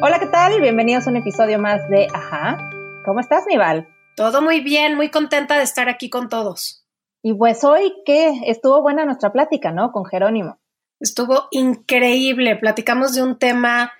Hola, ¿qué tal? Bienvenidos a un episodio más de Ajá. ¿Cómo estás, Nival? Todo muy bien, muy contenta de estar aquí con todos. Y pues hoy que estuvo buena nuestra plática, ¿no? Con Jerónimo. Estuvo increíble. Platicamos de un tema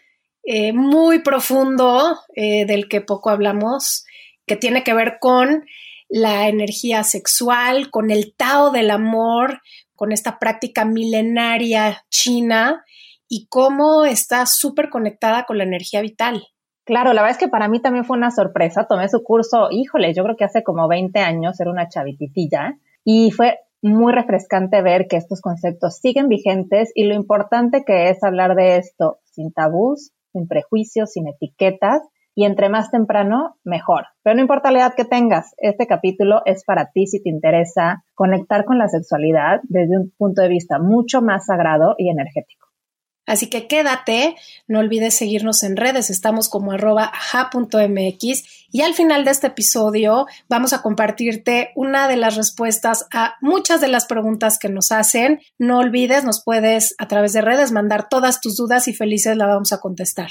eh, muy profundo eh, del que poco hablamos, que tiene que ver con la energía sexual, con el Tao del amor, con esta práctica milenaria china y cómo está súper conectada con la energía vital. Claro, la verdad es que para mí también fue una sorpresa. Tomé su curso, híjole, yo creo que hace como 20 años, era una chavititilla, y fue muy refrescante ver que estos conceptos siguen vigentes y lo importante que es hablar de esto sin tabús, sin prejuicios, sin etiquetas, y entre más temprano, mejor. Pero no importa la edad que tengas, este capítulo es para ti si te interesa conectar con la sexualidad desde un punto de vista mucho más sagrado y energético. Así que quédate, no olvides seguirnos en redes, estamos como arroba y al final de este episodio vamos a compartirte una de las respuestas a muchas de las preguntas que nos hacen. No olvides, nos puedes a través de redes mandar todas tus dudas y felices la vamos a contestar.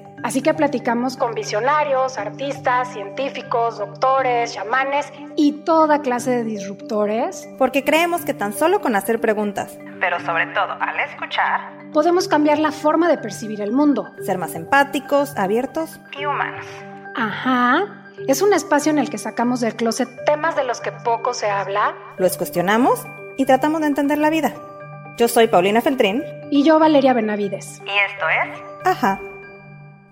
Así que platicamos con visionarios, artistas, científicos, doctores, chamanes y toda clase de disruptores. Porque creemos que tan solo con hacer preguntas, pero sobre todo al escuchar, podemos cambiar la forma de percibir el mundo. Ser más empáticos, abiertos y humanos. Ajá. Es un espacio en el que sacamos del closet temas de los que poco se habla. Los cuestionamos y tratamos de entender la vida. Yo soy Paulina Feltrín. Y yo Valeria Benavides. Y esto es... Ajá.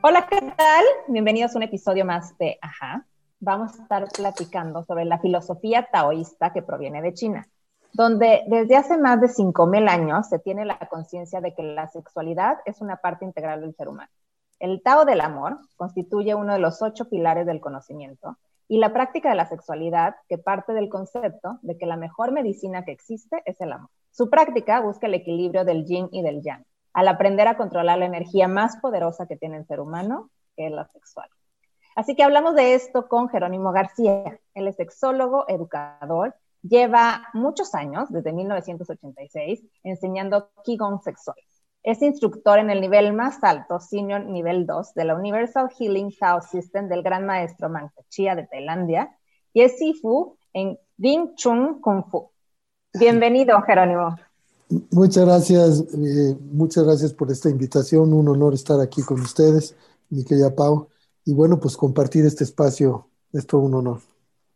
Hola, ¿qué tal? Bienvenidos a un episodio más de Ajá. Vamos a estar platicando sobre la filosofía taoísta que proviene de China, donde desde hace más de 5.000 años se tiene la conciencia de que la sexualidad es una parte integral del ser humano. El Tao del amor constituye uno de los ocho pilares del conocimiento y la práctica de la sexualidad que parte del concepto de que la mejor medicina que existe es el amor. Su práctica busca el equilibrio del yin y del yang al aprender a controlar la energía más poderosa que tiene el ser humano, que es la sexual. Así que hablamos de esto con Jerónimo García. Él es sexólogo, educador, lleva muchos años, desde 1986, enseñando Qigong sexual. Es instructor en el nivel más alto, senior nivel 2, de la Universal Healing Tao System del gran maestro Mancha Chia de Tailandia y es Sifu en Wing Chun Kung Fu. Bienvenido, Jerónimo. Muchas gracias, eh, muchas gracias por esta invitación. Un honor estar aquí con ustedes, mi querida Pau. Y bueno, pues compartir este espacio es todo un honor.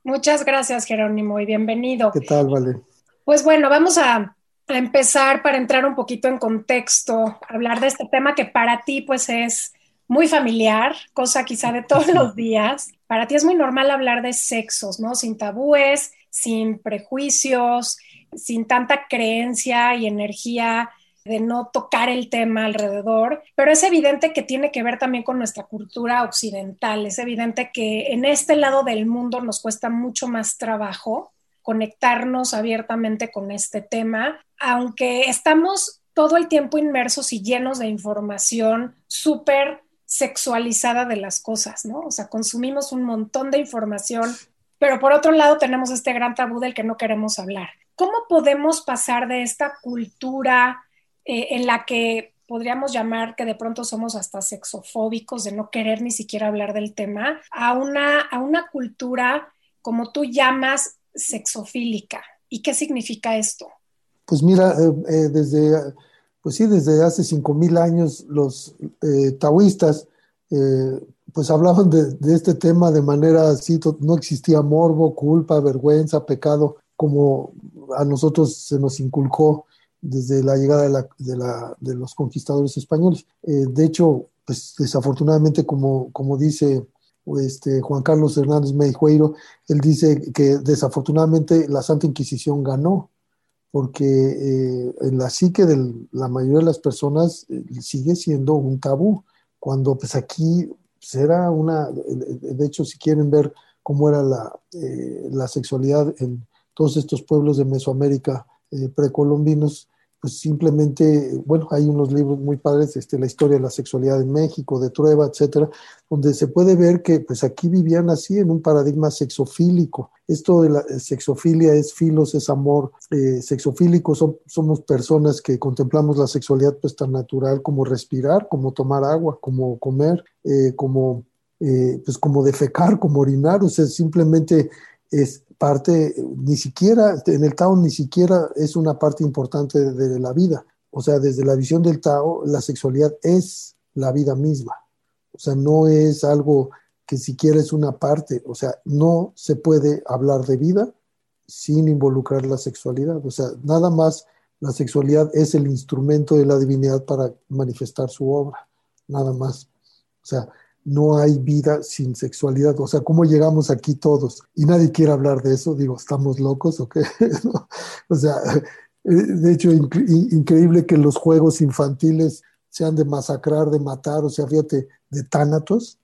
Muchas gracias, Jerónimo, y bienvenido. ¿Qué tal, Vale? Pues bueno, vamos a, a empezar para entrar un poquito en contexto, hablar de este tema que para ti pues es muy familiar, cosa quizá de todos los días. Para ti es muy normal hablar de sexos, ¿no? Sin tabúes, sin prejuicios, sin tanta creencia y energía de no tocar el tema alrededor, pero es evidente que tiene que ver también con nuestra cultura occidental, es evidente que en este lado del mundo nos cuesta mucho más trabajo conectarnos abiertamente con este tema, aunque estamos todo el tiempo inmersos y llenos de información súper sexualizada de las cosas, ¿no? O sea, consumimos un montón de información, pero por otro lado tenemos este gran tabú del que no queremos hablar. ¿Cómo podemos pasar de esta cultura eh, en la que podríamos llamar que de pronto somos hasta sexofóbicos, de no querer ni siquiera hablar del tema, a una, a una cultura como tú llamas sexofílica? ¿Y qué significa esto? Pues mira, eh, eh, desde, pues sí, desde hace 5.000 años los taoístas pues hablaban de, este tema de manera así, no existía morbo, culpa, vergüenza, pecado, como a nosotros se nos inculcó desde la llegada de, la, de, los conquistadores españoles. Eh, de hecho, pues desafortunadamente, como, como dice este, Juan Carlos Hernández Meijueiro, él dice que desafortunadamente la Santa Inquisición ganó, porque eh, en la psique de la mayoría de las personas eh, sigue siendo un tabú, cuando pues aquí pues, era una, de hecho si quieren ver cómo era la, eh, la sexualidad en todos estos pueblos de Mesoamérica eh, precolombinos, pues simplemente, bueno, hay unos libros muy padres, este, la historia de la sexualidad en México, de Trueba, etcétera, donde se puede ver que pues aquí vivían así en un paradigma sexofílico. Esto de la eh, sexofilia es filos, es amor. Eh, sexofílico somos personas que contemplamos la sexualidad pues tan natural como respirar, como tomar agua, como comer, como, pues como defecar, como orinar, o sea, simplemente es parte, ni siquiera, en el Tao ni siquiera es una parte importante de, la vida. O sea, desde la visión del Tao, la sexualidad es la vida misma. O sea, no es algo que siquiera es una parte. O sea, no se puede hablar de vida sin involucrar la sexualidad. O sea, nada más la sexualidad es el instrumento de la divinidad para manifestar su obra. Nada más. O sea, no hay vida sin sexualidad. O sea, ¿cómo llegamos aquí todos? Y nadie quiere hablar de eso. Digo, ¿estamos locos o qué? O sea, eh, de hecho, increíble que los juegos infantiles sean de masacrar, de matar, o sea, fíjate, de tánatos,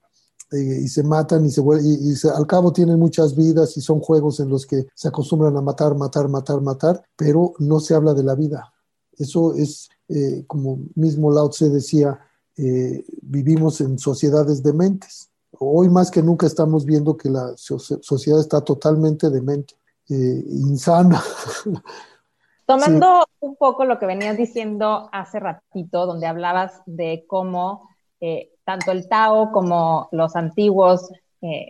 eh, y se matan y, se, y, y al cabo tienen muchas vidas y son juegos en los que se acostumbran a matar, matar, matar, matar, pero no se habla de la vida. Eso es, eh, como mismo Lao Tse decía, eh, vivimos en sociedades dementes. Hoy más que nunca estamos viendo que la sociedad está totalmente demente, eh, insana. Tomando un poco lo que venías diciendo hace ratito, donde hablabas de cómo eh, tanto el Tao como los antiguos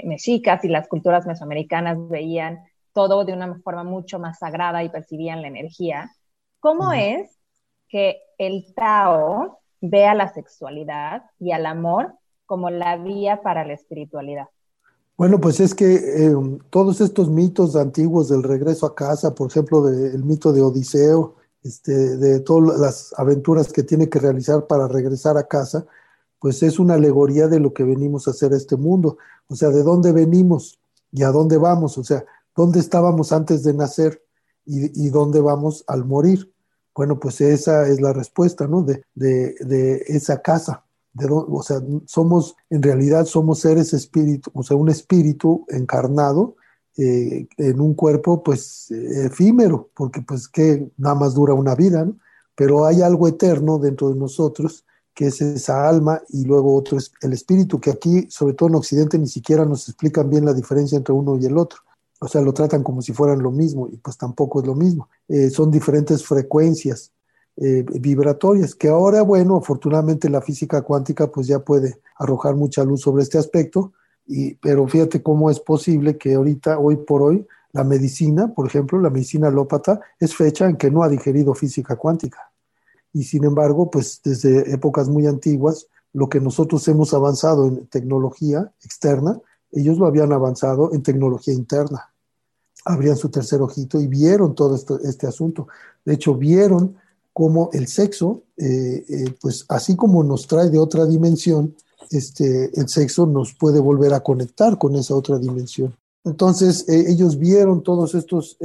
mexicas y las culturas mesoamericanas veían todo de una forma mucho más sagrada y percibían la energía. ¿Cómo es que el Tao ve a la sexualidad y al amor como la vía para la espiritualidad. Bueno, pues es que eh, todos estos mitos antiguos del regreso a casa, por ejemplo, del mito de Odiseo, este, de todas las aventuras que tiene que realizar para regresar a casa, pues es una alegoría de lo que venimos a hacer a este mundo. O sea, de dónde venimos y a dónde vamos. O sea, dónde estábamos antes de nacer y dónde vamos al morir. Bueno, pues esa es la respuesta, ¿no? De, de, esa casa. De, o sea, somos, en realidad somos seres espíritu, o sea, un espíritu encarnado eh, en un cuerpo, pues, efímero, porque pues que nada más dura una vida, ¿no? Pero hay algo eterno dentro de nosotros que es esa alma y luego otro es el espíritu, que aquí, sobre todo en Occidente, ni siquiera nos explican bien la diferencia entre uno y el otro o sea, lo tratan como si fueran lo mismo y pues tampoco es lo mismo. Eh, son diferentes frecuencias eh, vibratorias que ahora, bueno, afortunadamente la física cuántica pues ya puede arrojar mucha luz sobre este aspecto, y, pero fíjate cómo es posible que ahorita, hoy por hoy, la medicina, por ejemplo, la medicina alópata, es fecha en que no ha digerido física cuántica. Y sin embargo, pues desde épocas muy antiguas, lo que nosotros hemos avanzado en tecnología externa, ellos lo habían avanzado en tecnología interna abrían su tercer ojito y vieron todo este asunto. De hecho, vieron cómo el sexo, eh, eh, pues así como nos trae de otra dimensión, este, el sexo nos puede volver a conectar con esa otra dimensión. Entonces, eh, ellos vieron todos estos,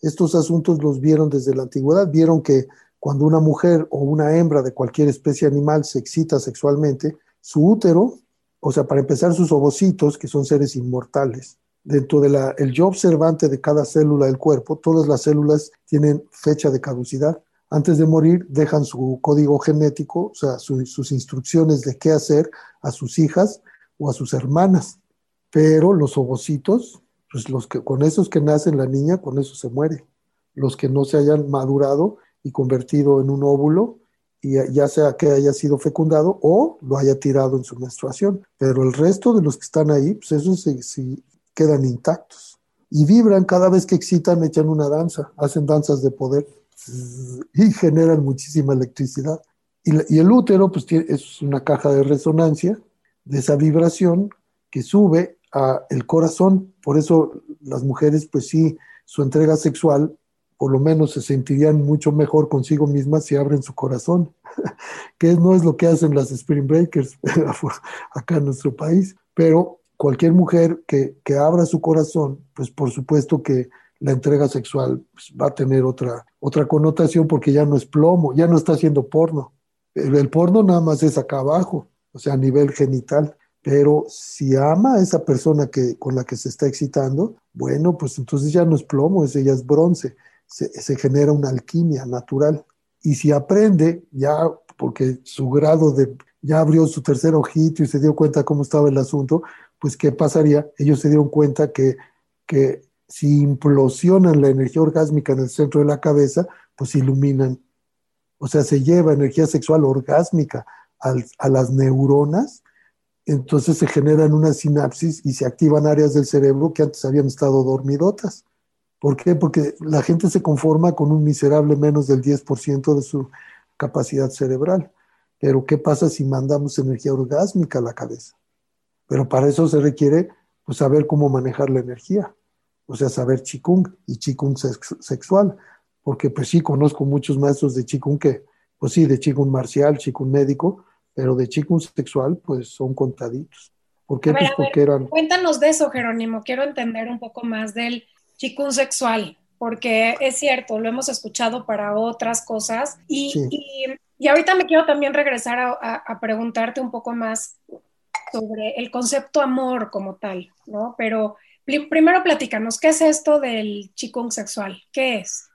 estos asuntos, los vieron desde la antigüedad, vieron que cuando una mujer o una hembra de cualquier especie animal se excita sexualmente, su útero, o sea, para empezar sus ovocitos, que son seres inmortales, dentro del el yo observante de cada célula del cuerpo, todas las células tienen fecha de caducidad. Antes de morir dejan su código genético, o sea, sus instrucciones de qué hacer a sus hijas o a sus hermanas. Pero los ovocitos, pues los que, con esos que nacen la niña, con eso se muere. Los que no se hayan madurado y convertido en un óvulo, y ya sea que haya sido fecundado o lo haya tirado en su menstruación. Pero el resto de los que están ahí, pues eso sí, quedan intactos. Y vibran cada vez que excitan, echan una danza, hacen danzas de poder y generan muchísima electricidad. Y, el útero, pues es una caja de resonancia de esa vibración que sube a el corazón. Por eso las mujeres, pues sí, su entrega sexual, por lo menos se sentirían mucho mejor consigo mismas si abren su corazón, que no es lo que hacen las Spring Breakers acá en nuestro país, pero cualquier mujer que, abra su corazón, pues por supuesto que la entrega sexual pues, va a tener otra, otra connotación porque ya no es plomo, ya no está haciendo porno. El, porno nada más es acá abajo, o sea, a nivel genital. Pero si ama a esa persona que, con la que se está excitando, bueno, pues entonces ya no es plomo, ese ya es bronce. Se genera una alquimia natural. Y si aprende, ya porque su grado de, ya abrió su tercer ojito y se dio cuenta cómo estaba el asunto, pues ¿qué pasaría? Ellos se dieron cuenta que, que si implosionan la energía orgásmica en el centro de la cabeza, pues iluminan. O sea, se lleva energía sexual orgásmica a las neuronas, entonces se generan una sinapsis y se activan áreas del cerebro que antes habían estado dormidotas. ¿Por qué? Porque la gente se conforma con un miserable menos del 10% de su capacidad cerebral. Pero ¿qué pasa si mandamos energía orgásmica a la cabeza? Pero para eso se requiere pues, saber cómo manejar la energía, o sea, saber chikung y chikung sexual, porque pues sí, conozco muchos maestros de chikung que, pues sí, de chikung marcial, chikung médico, pero de chikung sexual, pues son contaditos. ¿Por qué? pues porque eran... Cuéntanos de eso, Jerónimo, quiero entender un poco más del chikung sexual, porque es cierto, lo hemos escuchado para otras cosas y, y, ahorita me quiero también regresar a, a, preguntarte un poco más sobre el concepto amor como tal, ¿no? Pero primero platícanos, ¿qué es esto del chikung sexual? ¿Qué es?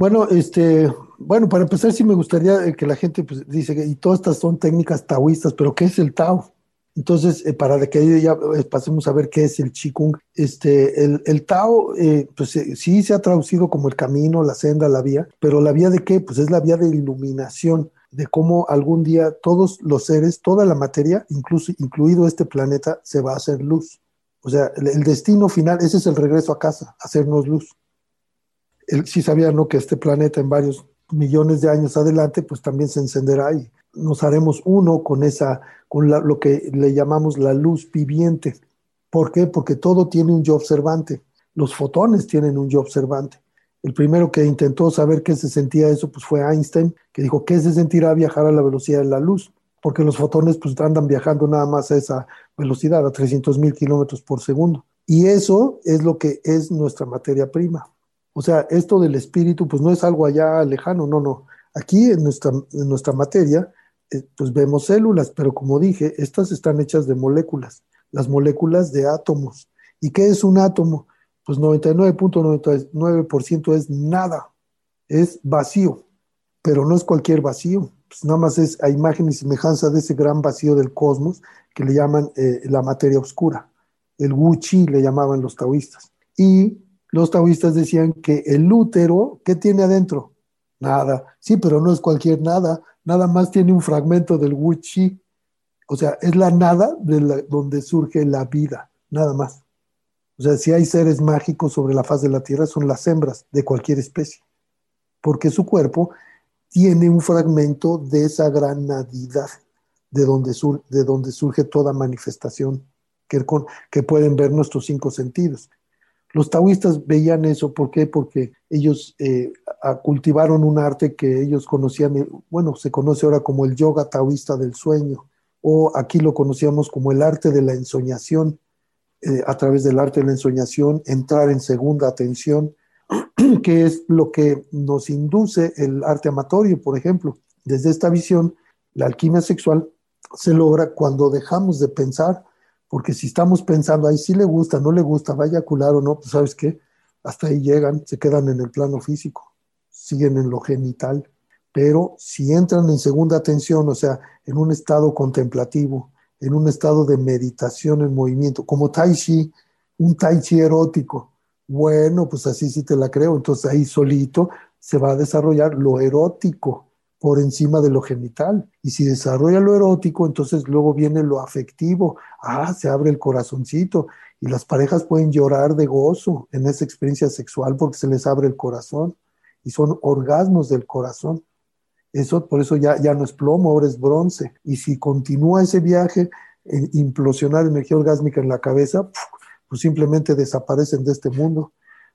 Bueno, este, bueno, para empezar sí me gustaría eh, que la gente pues, dice que y todas estas son técnicas taoístas, pero ¿qué es el Tao? Entonces, eh, para que ya eh, pasemos a ver qué es el Qigong, este, el, Tao, pues sí se ha traducido como el camino, la senda, la vía, pero la vía de qué? Pues es la vía de iluminación, de cómo algún día todos los seres, toda la materia, incluso, incluido este planeta, se va a hacer luz. O sea, el, el destino final, ese es el regreso a casa, hacernos luz sí sabía ¿no? que este planeta en varios millones de años adelante, pues también se encenderá y nos haremos uno con esa, con lo que le llamamos la luz viviente. ¿Por qué? Porque todo tiene un yo observante. Los fotones tienen un yo observante. El primero que intentó saber qué se sentía eso, pues fue Einstein, que dijo, ¿qué se sentirá viajar a la velocidad de la luz? Porque los fotones pues andan viajando nada más a esa velocidad, a 300 mil kilómetros por segundo. Y eso es lo que es nuestra materia prima. O sea, esto del espíritu, pues no es algo allá lejano, no, no. Aquí en nuestra, en nuestra materia, eh, pues vemos células, pero como dije, estas están hechas de moléculas, las moléculas de átomos. ¿Y qué es un átomo? Pues 99.99% es nada, es vacío, pero no es cualquier vacío, pues nada más es a imagen y semejanza de ese gran vacío del cosmos que le llaman eh, la materia oscura. El Wu Chi le llamaban los taoístas. Y los taoístas decían que el útero, ¿qué tiene adentro? Nada. Sí, pero no es cualquier nada. Nada más tiene un fragmento del Wu Chi. O sea, es la nada de donde surge la vida, nada más. O sea, si hay seres mágicos sobre la faz de la Tierra, son las hembras de cualquier especie. Porque su cuerpo tiene un fragmento de esa gran nadidad, de donde, de donde surge toda manifestación que, que pueden ver nuestros cinco sentidos. Los taoístas veían eso, ¿por qué? Porque ellos eh, cultivaron un arte que ellos conocían, eh, bueno, se conoce ahora como el yoga taoísta del sueño, o aquí lo conocíamos como el arte de la ensoñación, eh, a través del arte de la ensoñación, entrar en segunda atención, que es lo que nos induce el arte amatorio, por ejemplo. Desde esta visión, la alquimia sexual se logra cuando dejamos de pensar porque si estamos pensando, ahí sí le gusta, no le gusta, vaya a cular o no, pues sabes qué, hasta ahí llegan, se quedan en el plano físico, siguen en lo genital. Pero si entran en segunda atención, o sea, en un estado contemplativo, en un estado de meditación en movimiento, como Tai Chi, un Tai Chi erótico, bueno, pues así sí te la creo. Entonces ahí solito se va a desarrollar lo erótico por encima de lo genital. Y si desarrolla lo erótico, entonces luego viene lo afectivo. Ah, se abre el corazoncito y las parejas pueden llorar de gozo en esa experiencia sexual porque se les abre el corazón y son orgasmos del corazón. Eso, por eso ya, ya no es plomo, ahora es bronce. Y si continúa ese viaje, en implosionar energía orgásmica en la cabeza, pues simplemente desaparecen de este mundo.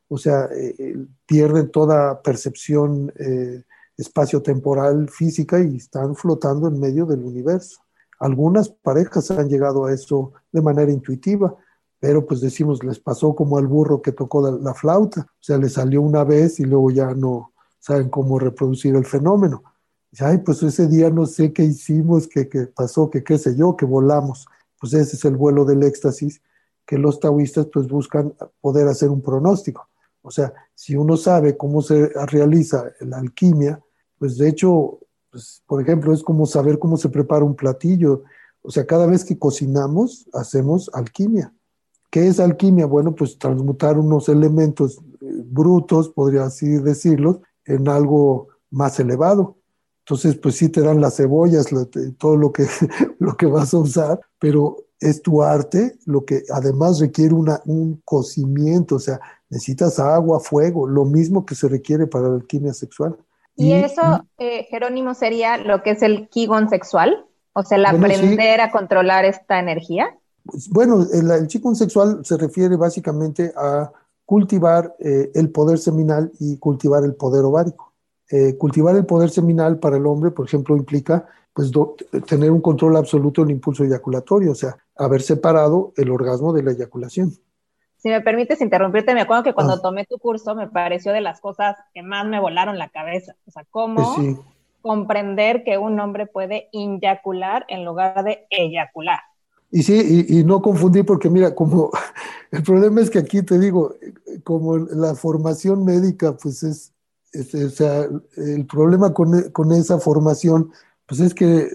O sea, eh, eh, pierden toda percepción eh, espacio-temporal física y están flotando en medio del universo. Algunas parejas han llegado a eso de manera intuitiva, pero pues decimos, les pasó como al burro que tocó la, flauta, o sea, le salió una vez y luego ya no saben cómo reproducir el fenómeno. Ay, pues ese día no sé qué hicimos, qué, pasó, qué qué sé yo, que volamos. Pues ese es el vuelo del éxtasis que los taoístas pues buscan poder hacer un pronóstico. O sea, si uno sabe cómo se realiza la alquimia, pues de hecho, pues, por ejemplo, es como saber cómo se prepara un platillo. O sea, cada vez que cocinamos, hacemos alquimia. ¿Qué es alquimia? Bueno, pues transmutar unos elementos eh, brutos, podría así decirlo, en algo más elevado. Entonces, pues sí te dan las cebollas, todo lo que, lo que vas a usar, pero es tu arte lo que además requiere una, un cocimiento, o sea, necesitas agua, fuego, lo mismo que se requiere para la alquimia sexual. Y, eso, eh, Jerónimo, sería lo que es el Qigong sexual, o sea, el aprender a controlar esta energía. Pues, bueno, el, el Qigong sexual se refiere básicamente a cultivar eh, el poder seminal y cultivar el poder ovárico. Eh, cultivar el poder seminal para el hombre, por ejemplo, implica pues tener un control absoluto del impulso eyaculatorio, o sea, haber separado el orgasmo de la eyaculación. Si me permites interrumpirte, me acuerdo que cuando ah. tomé tu curso me pareció de las cosas que más me volaron la cabeza, o sea, cómo comprender que un hombre puede inyacular en lugar de eyacular. Y sí, y, no confundir porque mira, como el problema es que aquí te digo, como la formación médica, pues es, o sea, el problema con, con esa formación pues es que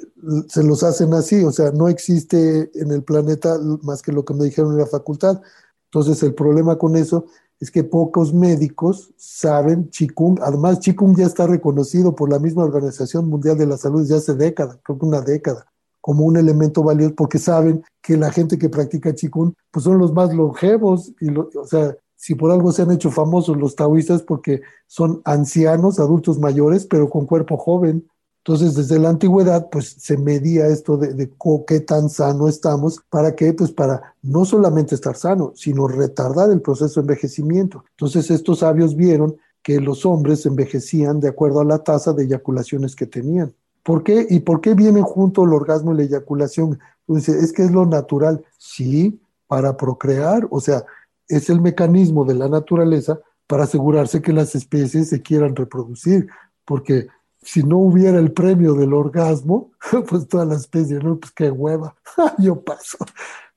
se los hacen así, o sea, no existe en el planeta más que lo que me dijeron en la facultad. Entonces, el problema con eso es que pocos médicos saben Qigong. Además, Qigong ya está reconocido por la misma Organización Mundial de la Salud desde hace décadas, creo que una década, como un elemento valioso, porque saben que la gente que practica Qigong, pues son los más longevos, y o sea, si por algo se han hecho famosos los taoístas, porque son ancianos, adultos mayores, pero con cuerpo joven, entonces, desde la antigüedad, pues se medía esto de, qué tan sano estamos, ¿para qué? Pues para no solamente estar sano, sino retardar el proceso de envejecimiento. Entonces, estos sabios vieron que los hombres envejecían de acuerdo a la tasa de eyaculaciones que tenían. ¿Por qué? ¿Y por qué vienen junto el orgasmo y la eyaculación? Pues es que es lo natural. Sí, para procrear, o sea, es el mecanismo de la naturaleza para asegurarse que las especies se quieran reproducir, porque si no hubiera el premio del orgasmo, pues toda la especie, ¿no? Pues qué hueva, yo paso,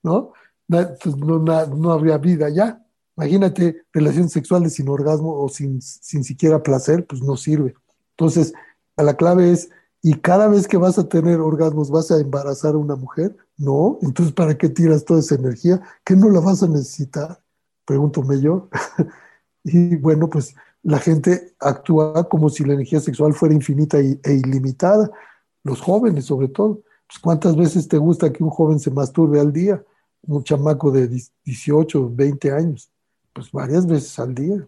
¿no? Pues no, no, habría vida ya. Imagínate relaciones sexuales sin orgasmo o sin, sin siquiera placer, pues no sirve. Entonces, la clave es, ¿y cada vez que vas a tener orgasmos vas a embarazar a una mujer? No, entonces ¿para qué tiras toda esa energía? ¿Qué no la vas a necesitar? Pregúntome yo. y bueno, pues la gente actúa como si la energía sexual fuera infinita e ilimitada, los jóvenes sobre todo. Pues, ¿Cuántas veces te gusta que un joven se masturbe al día? Un chamaco de 18, 20 años, pues varias veces al día.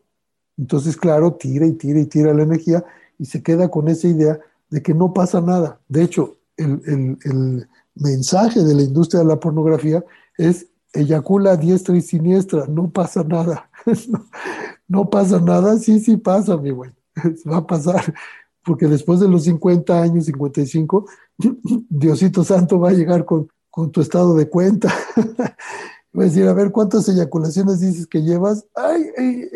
Entonces, claro, tira y tira y tira la energía y se queda con esa idea de que no pasa nada. De hecho, el, el mensaje de la industria de la pornografía es eyacula diestra y siniestra, no pasa nada. no pasa nada, sí, sí pasa, mi güey, va a pasar, porque después de los 50 años, 55, Diosito Santo va a llegar con, con tu estado de cuenta. Va a decir, a ver, ¿cuántas eyaculaciones dices que llevas? Ay,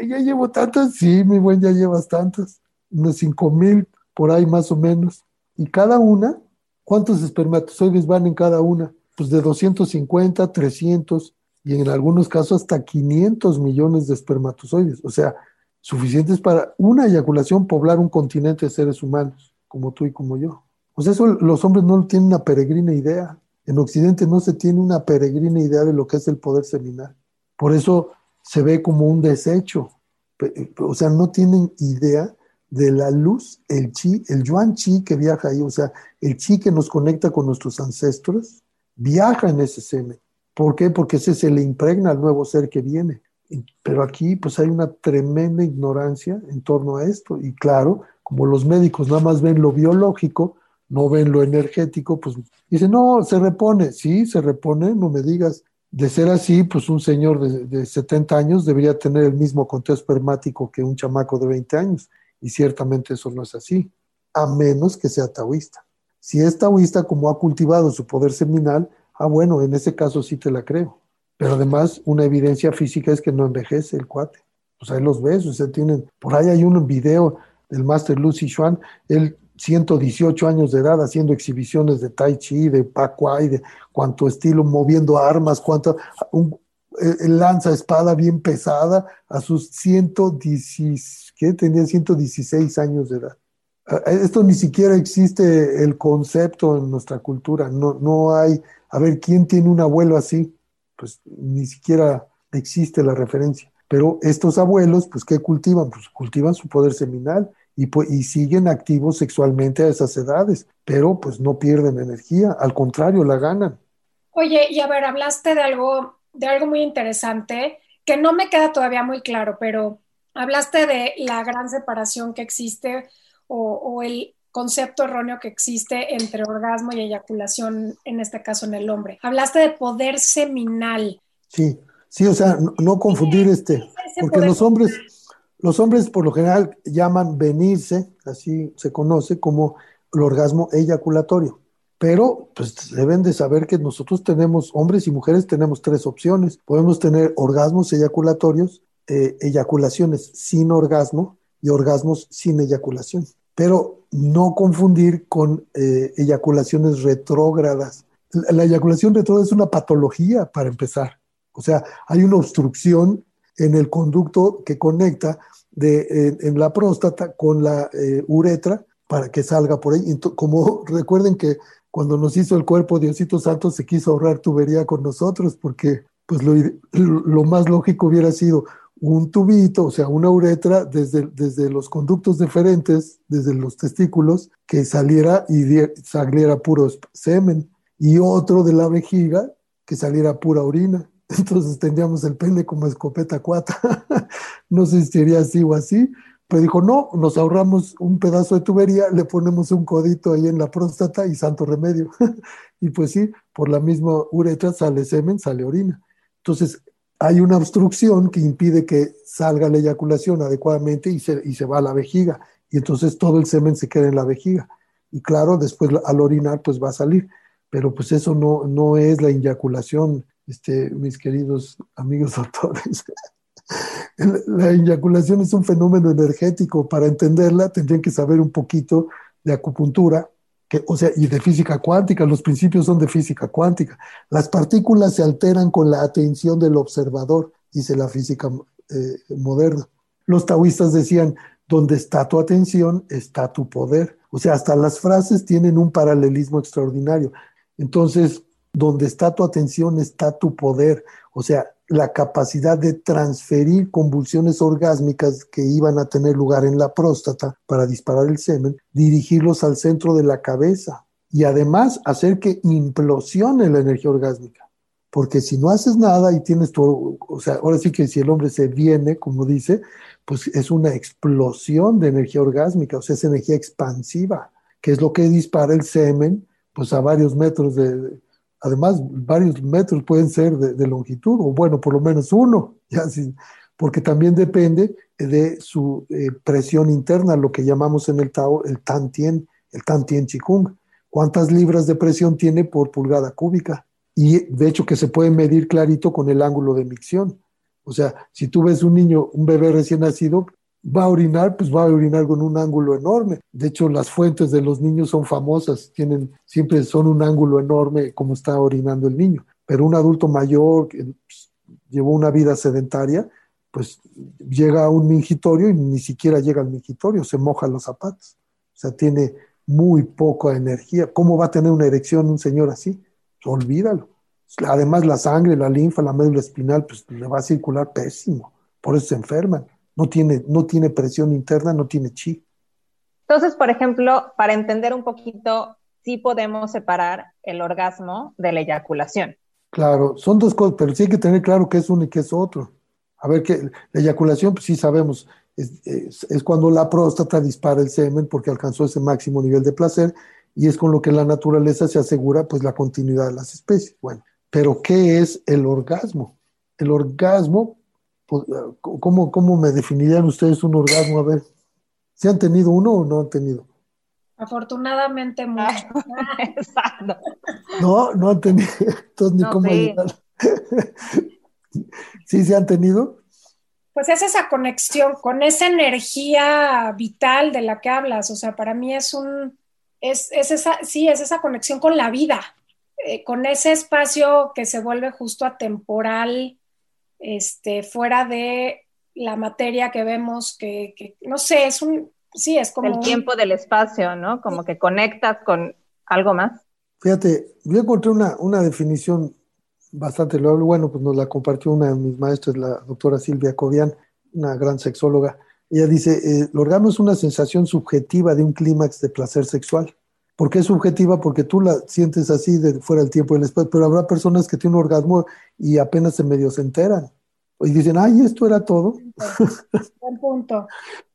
ya llevo tantas. Sí, mi buen, ya llevas tantas. Unos 5 mil, por ahí más o menos. Y cada una, ¿cuántos espermatozoides van en cada una? Pues de 250, 300 y en algunos casos hasta 500 millones de espermatozoides, o sea, suficientes para una eyaculación poblar un continente de seres humanos, como tú y como yo. Pues eso los hombres no tienen una peregrina idea. En Occidente no se tiene una peregrina idea de lo que es el poder seminal. Por eso se ve como un desecho. O sea, no tienen idea de la luz, el chi, el yuan chi que viaja ahí, o sea, el chi que nos conecta con nuestros ancestros, viaja en ese semen. ¿Por qué? Porque ese se le impregna al nuevo ser que viene. Pero aquí pues hay una tremenda ignorancia en torno a esto. Y claro, como los médicos nada más ven lo biológico, no ven lo energético, pues dicen, no, se repone. Sí, se repone, no me digas. De ser así, pues un señor de, de 70 años debería tener el mismo conteo espermático que un chamaco de 20 años. Y ciertamente eso no es así, a menos que sea taoísta. Si es taoísta, como ha cultivado su poder seminal, Ah, bueno, en ese caso sí te la creo. Pero además, una evidencia física es que no envejece el cuate. Pues ahí los ves, o tienen, por ahí hay un video del Master Lucy Xuan, él 118 años de edad haciendo exhibiciones de tai chi, de pacuay, de cuánto estilo, moviendo armas, cuánto, un, lanza espada bien pesada a sus 110, ¿qué? Tenía 116 años de edad. Esto ni siquiera existe el concepto en nuestra cultura, no, no hay, a ver, ¿quién tiene un abuelo así? Pues ni siquiera existe la referencia. Pero estos abuelos, pues, ¿qué cultivan? Pues cultivan su poder seminal y, pues, y siguen activos sexualmente a esas edades, pero pues no pierden energía, al contrario, la ganan. Oye, y a ver, hablaste de algo, de algo muy interesante que no me queda todavía muy claro, pero hablaste de la gran separación que existe o, o el concepto erróneo que existe entre orgasmo y eyaculación, en este caso en el hombre. Hablaste de poder seminal. Sí, Sí, o sea, no, confundir este, porque los hombres, los hombres por lo general llaman venirse, así se conoce como el orgasmo eyaculatorio. Pero pues deben de saber que nosotros tenemos, hombres y mujeres tenemos tres opciones. Podemos tener orgasmos eyaculatorios, eh, eyaculaciones sin orgasmo y orgasmos sin eyaculación. Pero no confundir con eh, eyaculaciones retrógradas. la eyaculación retrógrada es una patología para empezar. O sea, hay una obstrucción en el conducto que conecta en, la próstata con la eh, uretra para que salga por ahí. como recuerden que cuando nos hizo el cuerpo Diosito Santo se quiso ahorrar tubería con nosotros porque pues lo más lógico hubiera sido un tubito, o sea, una uretra desde, desde los conductos deferentes, desde los testículos, que saliera y saliera puro semen, y otro de la vejiga que saliera pura orina. Entonces tendríamos el pene como escopeta cuata. no sé si sería así o así. Pero dijo, no, nos ahorramos un pedazo de tubería, le ponemos un codito ahí en la próstata y santo remedio. y pues sí, por la misma uretra sale semen, sale orina. Entonces, hay una obstrucción que impide que salga la eyaculación adecuadamente y se, y se va a la vejiga. Y entonces todo el semen se queda en la vejiga. Y claro, después al orinar, pues va a salir. Pero pues eso no, no es la eyaculación este, mis queridos amigos doctores. La eyaculación es un fenómeno energético. Para entenderla tendrían que saber un poquito de acupuntura, que, o sea, y de física cuántica. Los principios son de física cuántica. Las partículas se alteran con la atención del observador, dice la física eh, moderna. Los taoístas decían, donde está tu atención, está tu poder. O sea, hasta las frases tienen un paralelismo extraordinario. Entonces, donde está tu atención está tu poder, o sea, la capacidad de transferir convulsiones orgásmicas que iban a tener lugar en la próstata para disparar el semen, dirigirlos al centro de la cabeza y además hacer que implosione la energía orgásmica. Porque si no haces nada y tienes tu, o sea, ahora sí que si el hombre se viene, como dice, pues es una explosión de energía orgásmica, o sea, es energía expansiva, que es lo que dispara el semen, pues a varios metros de, además varios metros pueden ser de, longitud, o bueno, por lo menos uno, ya porque también depende de su eh, presión interna, lo que llamamos en el Tao el Tantien, el Tantien Chikung. ¿Cuántas libras de presión tiene por pulgada cúbica? Y de hecho que se puede medir clarito con el ángulo de micción. O sea, si tú ves un niño, un bebé recién nacido, va a orinar, pues va a orinar con un ángulo enorme. De hecho, las fuentes de los niños son famosas, tienen, siempre son un ángulo enorme como está orinando el niño. Pero un adulto mayor que pues, llevó una vida sedentaria, pues llega a un mingitorio y ni siquiera llega al mingitorio, se moja los zapatos. O sea, tiene muy poca energía. ¿Cómo va a tener una erección un señor así? Olvídalo. Además, la sangre, la linfa, la médula espinal, pues le va a circular pésimo. Por eso se enferman no tiene, no tiene presión interna, no tiene chi. Entonces, por ejemplo, para entender un poquito, sí podemos separar el orgasmo de la eyaculación. Claro, son dos cosas, pero sí hay que tener claro qué es uno y qué es otro. A ver, que la eyaculación, pues sí sabemos, es, es, cuando la próstata dispara el semen porque alcanzó ese máximo nivel de placer y es con lo que la naturaleza se asegura pues la continuidad de las especies. Bueno, pero ¿qué es el orgasmo? El orgasmo ¿Cómo, ¿Cómo me definirían ustedes un orgasmo? A ver, ¿se han tenido uno o no han tenido? Afortunadamente mucho. Exacto. No, no han tenido. Entonces, ni cómo sí. ¿Sí se han tenido? Pues es esa conexión con esa energía vital de la que hablas. O sea, para mí es un, es, es esa, sí, es esa conexión con la vida, eh, con ese espacio que se vuelve justo atemporal, este, fuera de la materia que vemos, que, que no sé, es un, sí, es como... El tiempo del espacio, ¿no? Como que conectas con algo más. Fíjate, yo encontré una, una definición bastante loable. Bueno, pues nos la compartió una de mis maestras, la doctora Silvia Cobian, una gran sexóloga. Ella dice, eh, el orgasmo es una sensación subjetiva de un clímax de placer sexual. ¿Por qué es subjetiva? Porque tú la sientes así de fuera del tiempo y el espacio, pero habrá personas que tienen un orgasmo y apenas se medio se enteran. Y dicen, ay, esto era todo. Buen punto.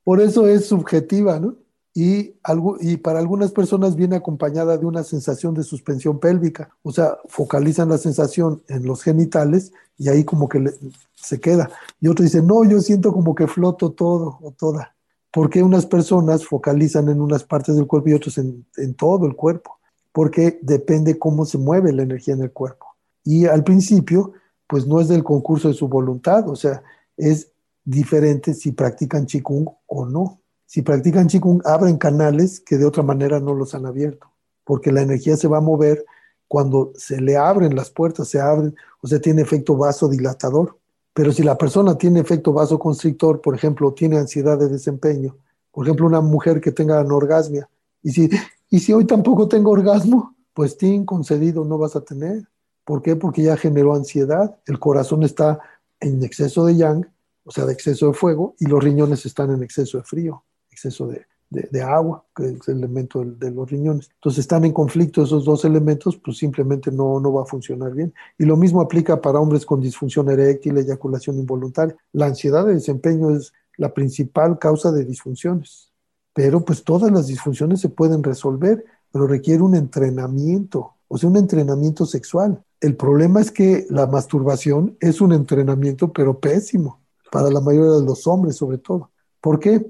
Por eso es subjetiva, ¿no? Y, algo, y para algunas personas viene acompañada de una sensación de suspensión pélvica, o sea, focalizan la sensación en los genitales y ahí como que se queda. Y otros dicen, no, yo siento como que floto todo o toda. Porque unas personas focalizan en unas partes del cuerpo y otros en, en todo el cuerpo? Porque depende cómo se mueve la energía en el cuerpo. Y al principio, pues no es del concurso de su voluntad, o sea, es diferente si practican Qigong o no. Si practican Qigong, abren canales que de otra manera no los han abierto, porque la energía se va a mover cuando se le abren las puertas, se abren, o sea, tiene efecto vasodilatador. Pero si la persona tiene efecto vasoconstrictor, por ejemplo, tiene ansiedad de desempeño, por ejemplo, una mujer que tenga anorgasmia, y si, y si hoy tampoco tengo orgasmo, pues tin concedido no vas a tener. ¿Por qué? Porque ya generó ansiedad, el corazón está en exceso de yang, o sea, de exceso de fuego, y los riñones están en exceso de frío, exceso de, de, agua, que es el elemento de, los riñones. Entonces están en conflicto esos dos elementos, pues simplemente no, no va a funcionar bien. Y lo mismo aplica para hombres con disfunción eréctil, eyaculación involuntaria. La ansiedad de desempeño es la principal causa de disfunciones. Pero pues todas las disfunciones se pueden resolver, pero requiere un entrenamiento, o sea, un entrenamiento sexual. El problema es que la masturbación es un entrenamiento, pero pésimo, para la mayoría de los hombres sobre todo. ¿Por qué?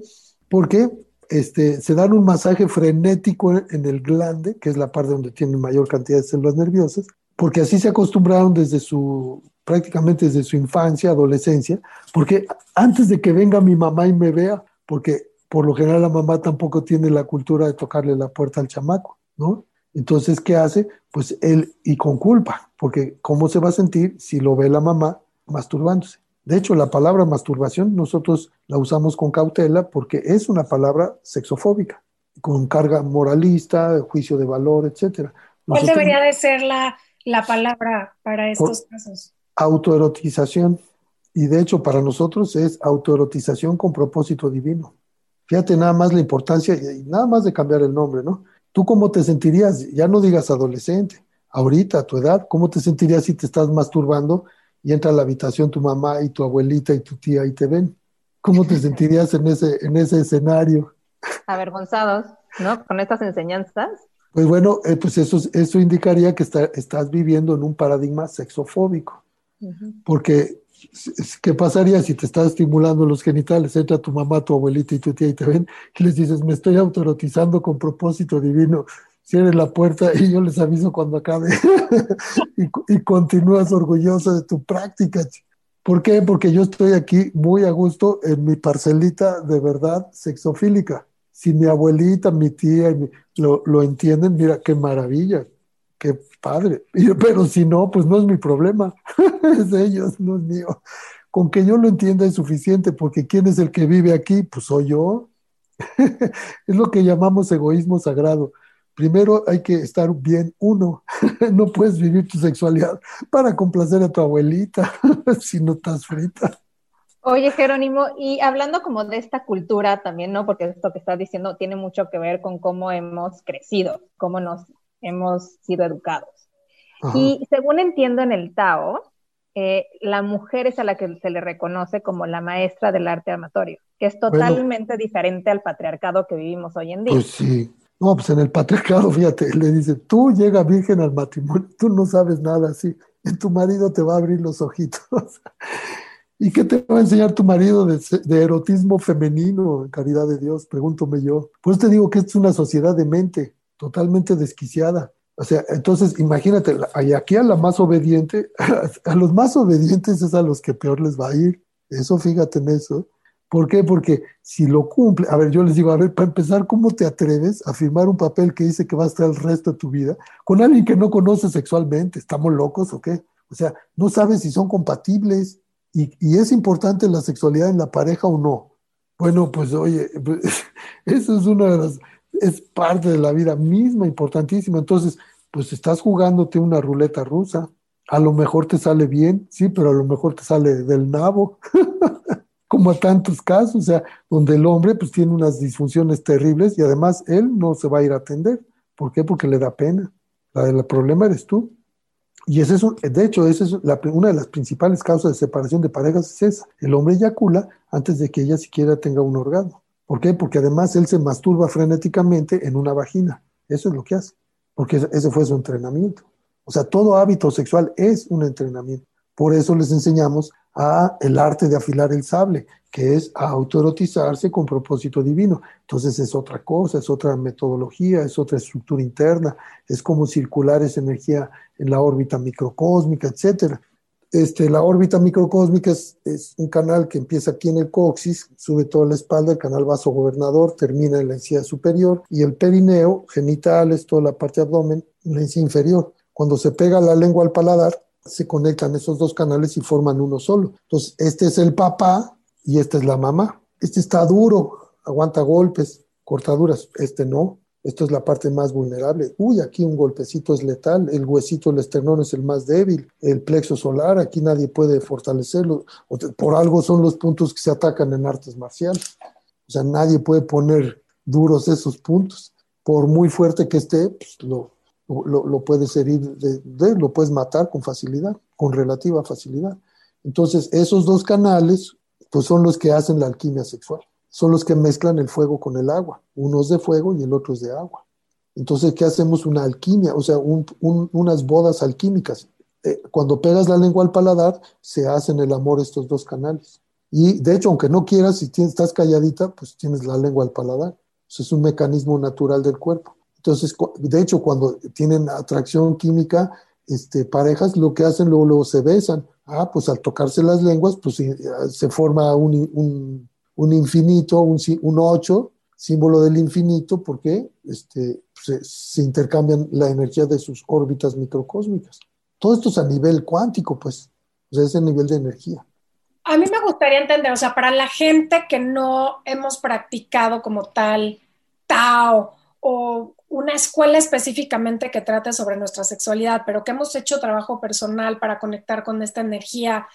Porque este, se dan un masaje frenético en el glande, que es la parte donde tienen mayor cantidad de células nerviosas, porque así se acostumbraron desde su, prácticamente desde su infancia, adolescencia, porque antes de que venga mi mamá y me vea, porque por lo general la mamá tampoco tiene la cultura de tocarle la puerta al chamaco, ¿no? Entonces, ¿qué hace? Pues él, y con culpa, porque ¿cómo se va a sentir si lo ve la mamá masturbándose? De hecho, la palabra masturbación nosotros la usamos con cautela porque es una palabra sexofóbica, con carga moralista, juicio de valor, etc. ¿Cuál debería de ser la, la palabra para estos casos? Autoerotización. Y de hecho, para nosotros es autoerotización con propósito divino. Fíjate nada más la importancia y nada más de cambiar el nombre, ¿no? ¿Tú cómo te sentirías? Ya no digas adolescente, ahorita, a tu edad, ¿cómo te sentirías si te estás masturbando y entra a la habitación tu mamá y tu abuelita y tu tía y te ven? ¿Cómo te sentirías en ese, en ese escenario? Avergonzados, ¿no? Con estas enseñanzas. Pues bueno, eh, pues eso, eso indicaría que está, estás viviendo en un paradigma sexofóbico. Uh -huh. Porque, ¿qué pasaría si te estás estimulando los genitales? Entra tu mamá, tu abuelita y tu tía y te ven y les dices, me estoy autoerotizando con propósito divino. Cierren la puerta y yo les aviso cuando acabe. y, continúas orgulloso de tu práctica. ¿Por qué? Porque yo estoy aquí muy a gusto en mi parcelita de verdad sexofílica. Si mi abuelita, mi tía lo, lo, entienden, mira qué maravilla, qué padre. Pero si no, pues no es mi problema. es de ellos, no es mío. Con que yo lo entienda es suficiente, porque ¿quién es el que vive aquí? Pues soy yo. es lo que llamamos egoísmo sagrado. Primero hay que estar bien uno. no puedes vivir tu sexualidad para complacer a tu abuelita si no estás frita. Oye, Jerónimo, y hablando como de esta cultura también, ¿no? Porque esto que estás diciendo tiene mucho que ver con cómo hemos crecido, cómo nos hemos sido educados. Ajá. Y según entiendo en el Tao, eh, la mujer es a la que se le reconoce como la maestra del arte amatorio, que es totalmente bueno, diferente al patriarcado que vivimos hoy en día. Pues sí. No, pues en el patriarcado, fíjate, le dice, tú llega virgen al matrimonio, tú no sabes nada así, tu marido te va a abrir los ojitos. ¿Y qué te va a enseñar tu marido de, de, erotismo femenino, en caridad de Dios? Pregúntome yo. Por eso te digo que es una sociedad de mente, totalmente desquiciada. O sea, entonces imagínate, aquí a la más obediente, a los más obedientes es a los que peor les va a ir. Eso fíjate en eso. ¿Por qué? Porque si lo cumple, a ver, yo les digo, a ver, para empezar, ¿cómo te atreves a firmar un papel que dice que va a estar el resto de tu vida con alguien que no conoces sexualmente? ¿Estamos locos o qué? O sea, no sabes si son compatibles y, y es importante la sexualidad en la pareja o no. Bueno, pues oye, pues, eso es una de las, es parte de la vida misma, importantísima. Entonces, pues estás jugándote una ruleta rusa. A lo mejor te sale bien, sí, pero a lo mejor te sale del nabo. como a tantos casos, o sea, donde el hombre pues tiene unas disfunciones terribles y además él no se va a ir a atender. ¿Por qué? Porque le da pena. La del problema eres tú. Y ese es de hecho, esa es una de las principales causas de separación de parejas es esa. El hombre eyacula antes de que ella siquiera tenga un orgasmo. ¿Por qué? Porque además él se masturba frenéticamente en una vagina. Eso es lo que hace. Porque ese fue su entrenamiento. O sea, todo hábito sexual es un entrenamiento. Por eso les enseñamos a el arte de afilar el sable, que es autoerotizarse con propósito divino. Entonces es otra cosa, es otra metodología, es otra estructura interna, es como circular esa energía en la órbita microcósmica, etcétera. Este, la órbita microcósmica es, un canal que empieza aquí en el coxis, sube toda la espalda, el canal vaso gobernador, termina en la encía superior y el perineo, genitales, toda la parte abdomen, la encía inferior. Cuando se pega la lengua al paladar, se conectan esos dos canales y forman uno solo. Entonces, este es el papá y esta es la mamá. Este está duro, aguanta golpes, cortaduras. Este no. Esto es la parte más vulnerable. Uy, aquí un golpecito es letal. El huesito del esternón es el más débil. El plexo solar, aquí nadie puede fortalecerlo. Por algo son los puntos que se atacan en artes marciales. O sea, nadie puede poner duros esos puntos. Por muy fuerte que esté, pues lo, lo, puedes herir, de, lo puedes matar con facilidad, con relativa facilidad. Entonces, esos dos canales, pues son los que hacen la alquimia sexual, son los que mezclan el fuego con el agua. Uno es de fuego y el otro es de agua. Entonces, ¿qué hacemos? Una alquimia, o sea, unas bodas alquímicas. Eh, cuando pegas la lengua al paladar, se hacen el amor estos dos canales. Y de hecho, aunque no quieras, si estás calladita, pues tienes la lengua al paladar. Es un mecanismo natural del cuerpo. Entonces, de hecho, cuando tienen atracción química, este, parejas lo que hacen luego, luego se besan. Ah, pues al tocarse las lenguas, pues se forma un, un, infinito, un, un 8, símbolo del infinito, porque este, se, se, intercambian la energía de sus órbitas microcósmicas. Todo esto es a nivel cuántico, pues, o sea, es el nivel de energía. A mí me gustaría entender, o sea, para la gente que no hemos practicado como tal Tao o una escuela específicamente que trate sobre nuestra sexualidad, pero que hemos hecho trabajo personal para conectar con esta energía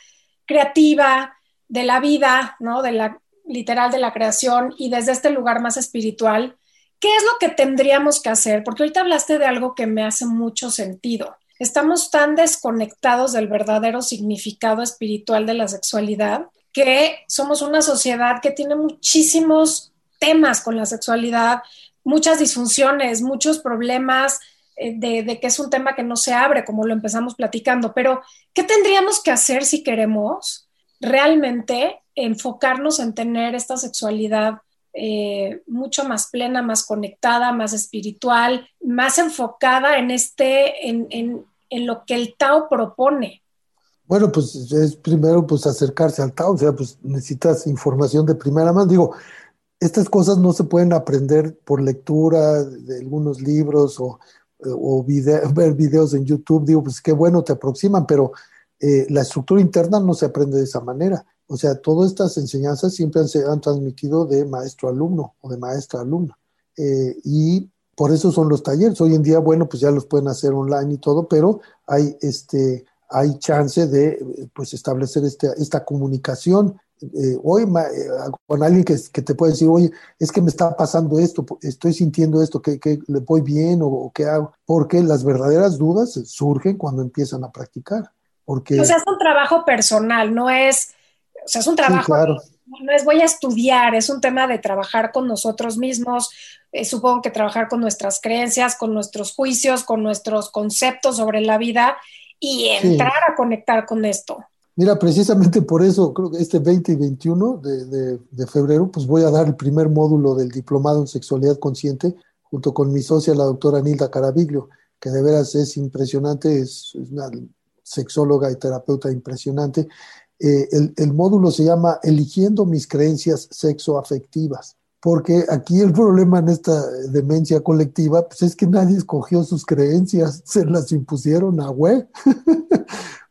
creativa de la vida, ¿no? De la literal de la creación y desde este lugar más espiritual, ¿qué es lo que tendríamos que hacer? Porque ahorita hablaste de algo que me hace mucho sentido. Estamos tan desconectados del verdadero significado espiritual de la sexualidad que somos una sociedad que tiene muchísimos temas con la sexualidad, muchas disfunciones, muchos problemas eh, de, que es un tema que no se abre, como lo empezamos platicando, pero ¿qué tendríamos que hacer si queremos realmente enfocarnos en tener esta sexualidad eh, mucho más plena, más conectada, más espiritual, más enfocada en este, en, en, en lo que el Tao propone? Bueno, pues es primero pues acercarse al Tao, o sea, pues necesitas información de primera mano. Digo, estas cosas no se pueden aprender por lectura de algunos libros o, ver videos en YouTube. Digo, pues qué bueno, te aproximan, pero eh, la estructura interna no se aprende de esa manera. O sea, todas estas enseñanzas siempre se han transmitido de maestro a alumno o de maestra a alumno. Eh, y por eso son los talleres. Hoy en día, bueno, pues ya los pueden hacer online y todo, pero hay, este, hay chance de pues, establecer este, esta comunicación eh, hoy eh, con alguien que, que, te puede decir, oye, es que me está pasando esto, estoy sintiendo esto, que, que le voy bien o, qué hago, porque las verdaderas dudas surgen cuando empiezan a practicar. Porque, o sea, es un trabajo personal, no es, o sea, es un trabajo, no es voy a estudiar, es un tema de trabajar con nosotros mismos, eh, supongo que trabajar con nuestras creencias, con nuestros juicios, con nuestros conceptos sobre la vida y entrar a conectar con esto. Mira, precisamente por eso creo que este 20 y 21 de, de, febrero, pues voy a dar el primer módulo del diplomado en sexualidad consciente junto con mi socia, la doctora Nilda Caraviglio, que de veras es impresionante, es, una sexóloga y terapeuta impresionante. eh, el, módulo se llama Eligiendo mis creencias sexoafectivas, porque aquí el problema en esta demencia colectiva pues es que nadie escogió sus creencias, se las impusieron a web.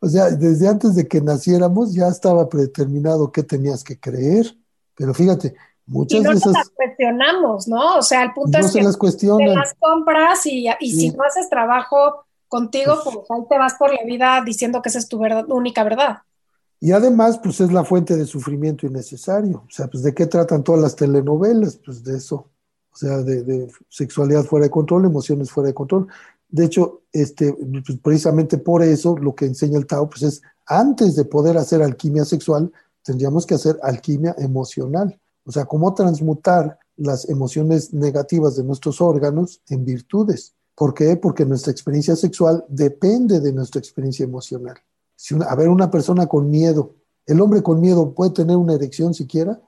O sea, desde antes de que naciéramos ya estaba predeterminado qué tenías que creer. Pero fíjate, muchas y no de esas... las cuestionamos, ¿no? O sea, el punto no es se que las cuestionan. te las compras y, y si no haces trabajo contigo, pues ahí te vas por la vida diciendo que esa es tu verdad, única verdad. Y además, pues es la fuente de sufrimiento innecesario. O sea, pues de qué tratan todas las telenovelas, pues de eso. O sea, de, de sexualidad fuera de control, emociones fuera de control. De hecho, este, pues precisamente por eso lo que enseña el Tao, pues es antes de poder hacer alquimia sexual, tendríamos que hacer alquimia emocional. O sea, cómo transmutar las emociones negativas de nuestros órganos en virtudes. ¿Por qué? Porque nuestra experiencia sexual depende de nuestra experiencia emocional. Si a ver, una persona con miedo, ¿el hombre con miedo puede tener una erección siquiera?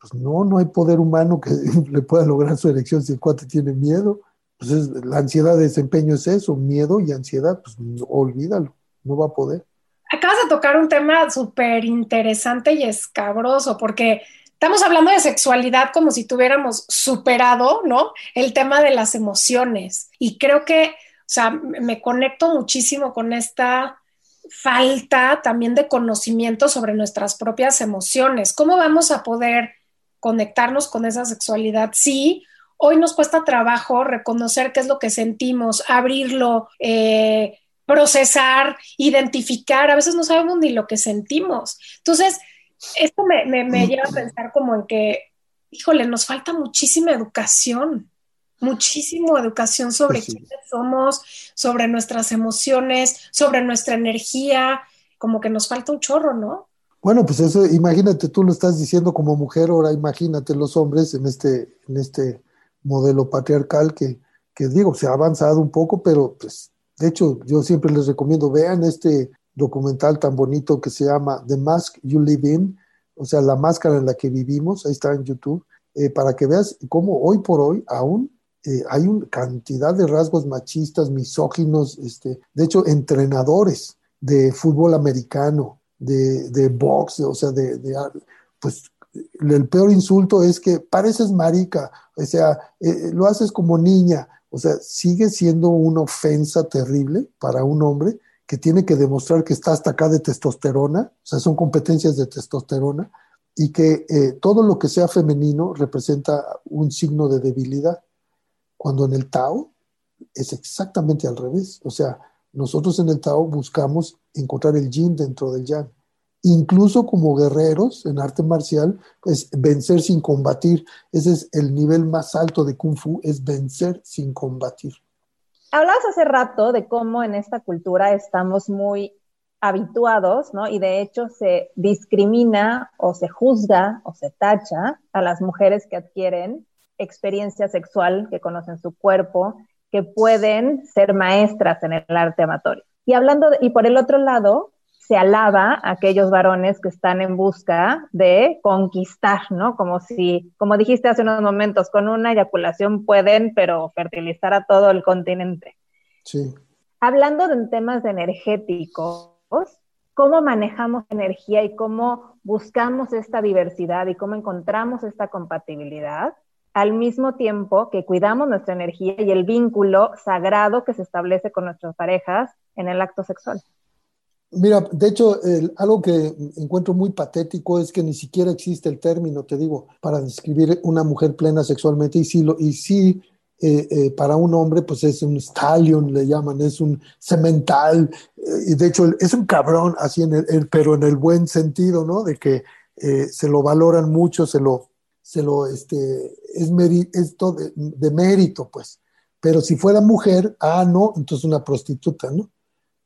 Pues no, no hay poder humano que le pueda lograr su erección si el cuate tiene miedo. Pues es- la ansiedad de desempeño es eso, miedo y ansiedad, pues olvídalo, no va a poder. Acabas de tocar un tema súper interesante y escabroso, porque estamos hablando de sexualidad como si tuviéramos superado, ¿no? El tema de las emociones. Y creo que, o sea, me conecto muchísimo con esta falta también de conocimiento sobre nuestras propias emociones. ¿Cómo vamos a poder conectarnos con esa sexualidad? Sí, hoy nos cuesta trabajo reconocer qué es lo que sentimos, abrirlo, eh, procesar, identificar. A veces no sabemos ni lo que sentimos. Entonces, esto me, me, me lleva a pensar como en que, híjole, nos falta muchísima educación, muchísimo educación sobre Pues sí. quiénes somos, sobre nuestras emociones, sobre nuestra energía, como que nos falta un chorro, ¿no? Bueno, pues eso, imagínate, tú lo estás diciendo como mujer, ahora imagínate los hombres en este, en este modelo patriarcal que, que digo, se ha avanzado un poco, pero pues, de hecho, yo siempre les recomiendo, vean este documental tan bonito que se llama The Mask You Live In, o sea, la máscara en la que vivimos, ahí está en YouTube, eh, para que veas cómo hoy por hoy aún eh, hay una cantidad de rasgos machistas, misóginos, este, de hecho, entrenadores de fútbol americano, de, de box, o sea, de, de, pues el peor insulto es que pareces marica, o sea, eh, lo haces como niña, o sea, sigue siendo una ofensa terrible para un hombre que tiene que demostrar que está hasta acá de testosterona, o sea, son competencias de testosterona, y que eh, todo lo que sea femenino representa un signo de debilidad, cuando en el Tao es exactamente al revés, o sea, nosotros en el Tao buscamos encontrar el yin dentro del yang. Incluso como guerreros en arte marcial, es vencer sin combatir. Ese es el nivel más alto de Kung Fu, es vencer sin combatir. Hablabas hace rato de cómo en esta cultura estamos muy habituados, ¿no? Y de hecho se discrimina o se juzga o se tacha a las mujeres que adquieren experiencia sexual, que conocen su cuerpo, que pueden ser maestras en el arte amatorio. Y hablando, y por el otro lado, se alaba a aquellos varones que están en busca de conquistar, ¿no? Como si, como dijiste hace unos momentos, con una eyaculación pueden, pero fertilizar a todo el continente. Sí. Hablando de temas de energéticos, ¿cómo manejamos energía y cómo buscamos esta diversidad y cómo encontramos esta compatibilidad? al mismo tiempo que cuidamos nuestra energía y el vínculo sagrado que se establece con nuestras parejas en el acto sexual. Mira, de hecho, el, algo que encuentro muy patético es que ni siquiera existe el término, te digo, para describir una mujer plena sexualmente. Y sí, lo, y sí eh, eh, para un hombre, pues es un stallion, le llaman, es un cemental. Eh, y de hecho, es un cabrón, así en el, el, pero en el buen sentido, ¿no? De que eh, se lo valoran mucho, se lo, se lo, este, es, meri, es todo de, de, mérito, pues. Pero si fuera mujer, ah, no, entonces una prostituta, ¿no?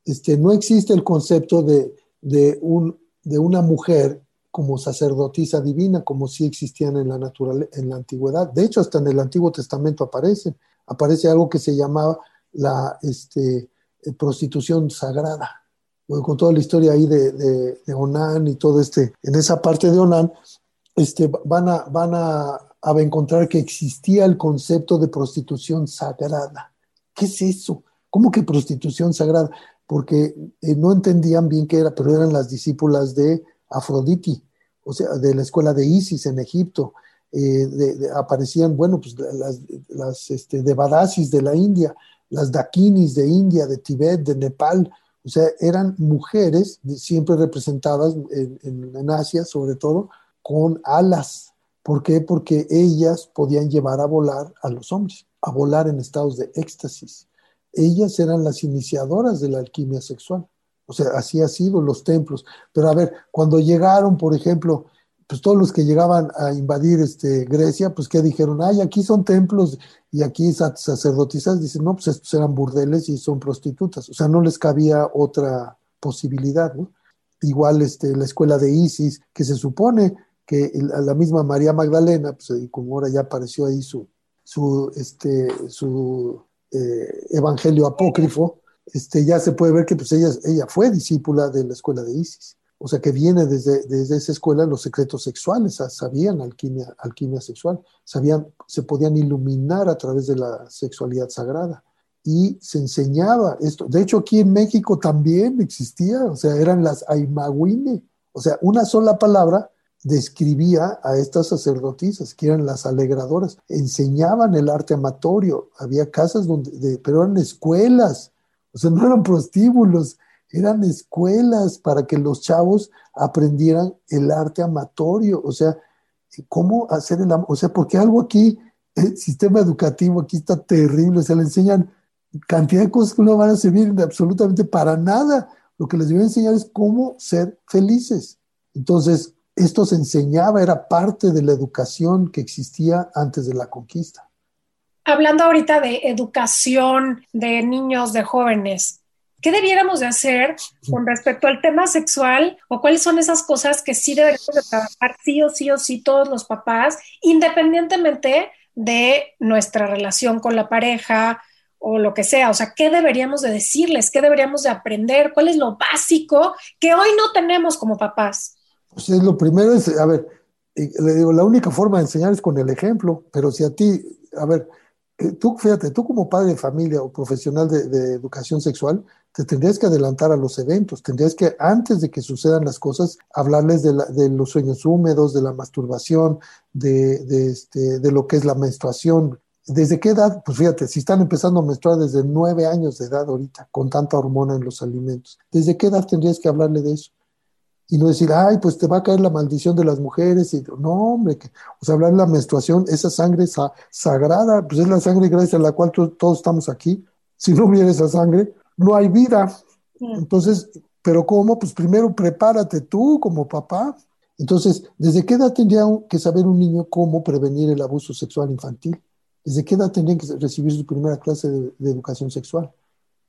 Este, no existe el concepto de, de, un, de una mujer como sacerdotisa divina, como sí existían en la, natural, en la antigüedad. De hecho, hasta en el Antiguo Testamento aparece. Aparece algo que se llamaba la este, prostitución sagrada. Con toda la historia ahí de, de, Onán y todo este, en esa parte de Onán, este, van, a, van a, encontrar que existía el concepto de prostitución sagrada. ¿Qué es eso? ¿Cómo que prostitución sagrada? Porque eh, no entendían bien qué era, pero eran las discípulas de Afroditi, o sea, de la escuela de Isis en Egipto. Eh, aparecían, bueno, pues las, las este, de Badasis de la India, las Dakinis de India, de Tibet, de Nepal, o sea, eran mujeres siempre representadas en, en, Asia, sobre todo, con alas. ¿Por qué? Porque ellas podían llevar a volar a los hombres, a volar en estados de éxtasis. Ellas eran las iniciadoras de la alquimia sexual. O sea, así ha sido los templos. Pero a ver, cuando llegaron, por ejemplo, pues todos los que llegaban a invadir este, Grecia, pues que dijeron, ay, aquí son templos y aquí sacerdotisas, dicen, no, pues estos eran burdeles y son prostitutas, o sea, no les cabía otra posibilidad, ¿no? Igual este, la escuela de Isis, que se supone que la misma María Magdalena, pues como ahora ya apareció ahí su, su, este, su eh, evangelio apócrifo, este, ya se puede ver que pues ella, ella fue discípula de la escuela de Isis. O sea que viene desde, desde esa escuela los secretos sexuales, sabían alquimia, alquimia sexual, sabían, se podían iluminar a través de la sexualidad sagrada. Y se enseñaba esto. De hecho, aquí en México también existía, o sea, eran las Aimahuine, o sea, una sola palabra describía a estas sacerdotisas, que eran las alegradoras, enseñaban el arte amatorio, había casas donde, pero eran escuelas, o sea, no eran prostíbulos, eran escuelas para que los chavos aprendieran el arte amatorio, o sea, cómo hacer el o sea, porque algo aquí, el sistema educativo aquí está terrible, se le enseñan cantidad de cosas que no van a servir absolutamente para nada. Lo que les voy a enseñar es cómo ser felices. Entonces, esto se enseñaba, era parte de la educación que existía antes de la conquista. Hablando ahorita de educación de niños, de jóvenes, ¿Qué debiéramos de hacer con respecto al tema sexual o cuáles son esas cosas que sí deberíamos de trabajar sí o sí o sí todos los papás, independientemente de nuestra relación con la pareja o lo que sea? O sea, ¿qué deberíamos de decirles? ¿Qué deberíamos de aprender? ¿Cuál es lo básico que hoy no tenemos como papás? Pues lo primero es, a ver, le digo, la única forma de enseñar es con el ejemplo, pero si a ti, a ver, eh, tú, fíjate, tú como padre de familia o profesional de educación sexual, te tendrías que adelantar a los eventos, tendrías que, antes de que sucedan las cosas, hablarles de, los sueños húmedos, de la masturbación, de, este, de lo que es la menstruación. ¿Desde qué edad? Pues fíjate, si están empezando a menstruar desde nueve años de edad ahorita, con tanta hormona en los alimentos, ¿desde qué edad tendrías que hablarle de eso? Y no decir, ay, pues te va a caer la maldición de las mujeres. Y, no, hombre, que, o sea, hablar de la menstruación, esa sangre sagrada, pues es la sangre gracias a la cual todos estamos aquí. Si no hubiera esa sangre, no hay vida. Entonces, ¿pero cómo? Pues primero prepárate tú como papá. Entonces, ¿desde qué edad tendría que saber un niño cómo prevenir el abuso sexual infantil? ¿Desde qué edad tendría que recibir su primera clase de, educación sexual?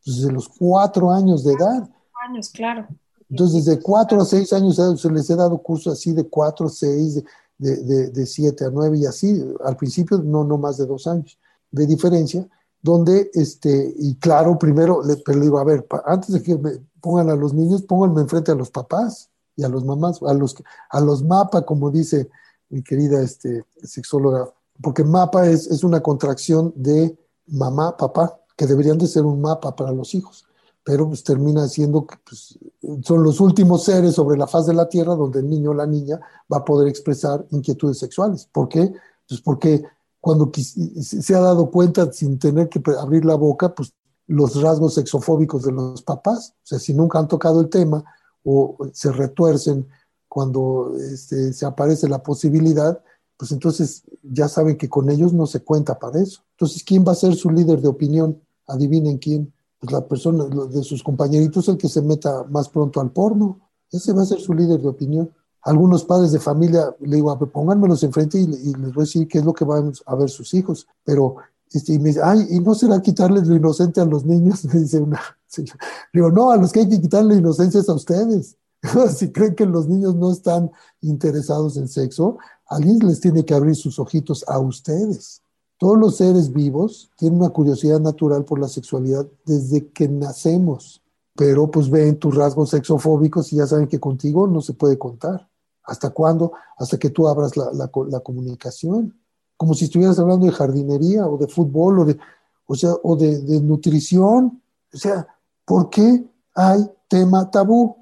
Pues desde los cuatro años de edad. Años, claro. Entonces, desde cuatro a seis años se les he dado cursos así de cuatro, seis, de, de, de, siete a nueve y así. Al principio, no, no más de dos años de diferencia donde, este, y claro, primero, le, pero digo, a ver, antes de que me pongan a los niños, pónganme enfrente a los papás y a los mamás, a los, a los mapa, como dice mi querida este, sexóloga, porque mapa es, es una contracción de mamá, papá, que deberían de ser un mapa para los hijos, pero pues termina siendo que pues, son los últimos seres sobre la faz de la Tierra donde el niño o la niña va a poder expresar inquietudes sexuales. ¿Por qué? Pues porque cuando se ha dado cuenta sin tener que abrir la boca, pues los rasgos sexofóbicos de los papás, o sea, si nunca han tocado el tema o se retuercen cuando este, se aparece la posibilidad, pues entonces ya saben que con ellos no se cuenta para eso. Entonces, ¿quién va a ser su líder de opinión? Adivinen quién. Pues la persona de sus compañeritos, el que se meta más pronto al porno. Ese va a ser su líder de opinión algunos padres de familia, le digo, pónganmelos enfrente y, y, les voy a decir qué es lo que van a ver sus hijos. Pero, este, y me dice, ay, ¿y no será quitarles lo inocente a los niños? Me dice una señora. Le digo, no, a los que hay que quitarle inocencia es a ustedes. si creen que los niños no están interesados en sexo, alguien les tiene que abrir sus ojitos a ustedes. Todos los seres vivos tienen una curiosidad natural por la sexualidad desde que nacemos, pero pues ven tus rasgos sexofóbicos y ya saben que contigo no se puede contar. ¿Hasta cuándo? Hasta que tú abras la, comunicación. Como si estuvieras hablando de jardinería o de fútbol o de, o sea, o de, nutrición. O sea, ¿por qué hay tema tabú?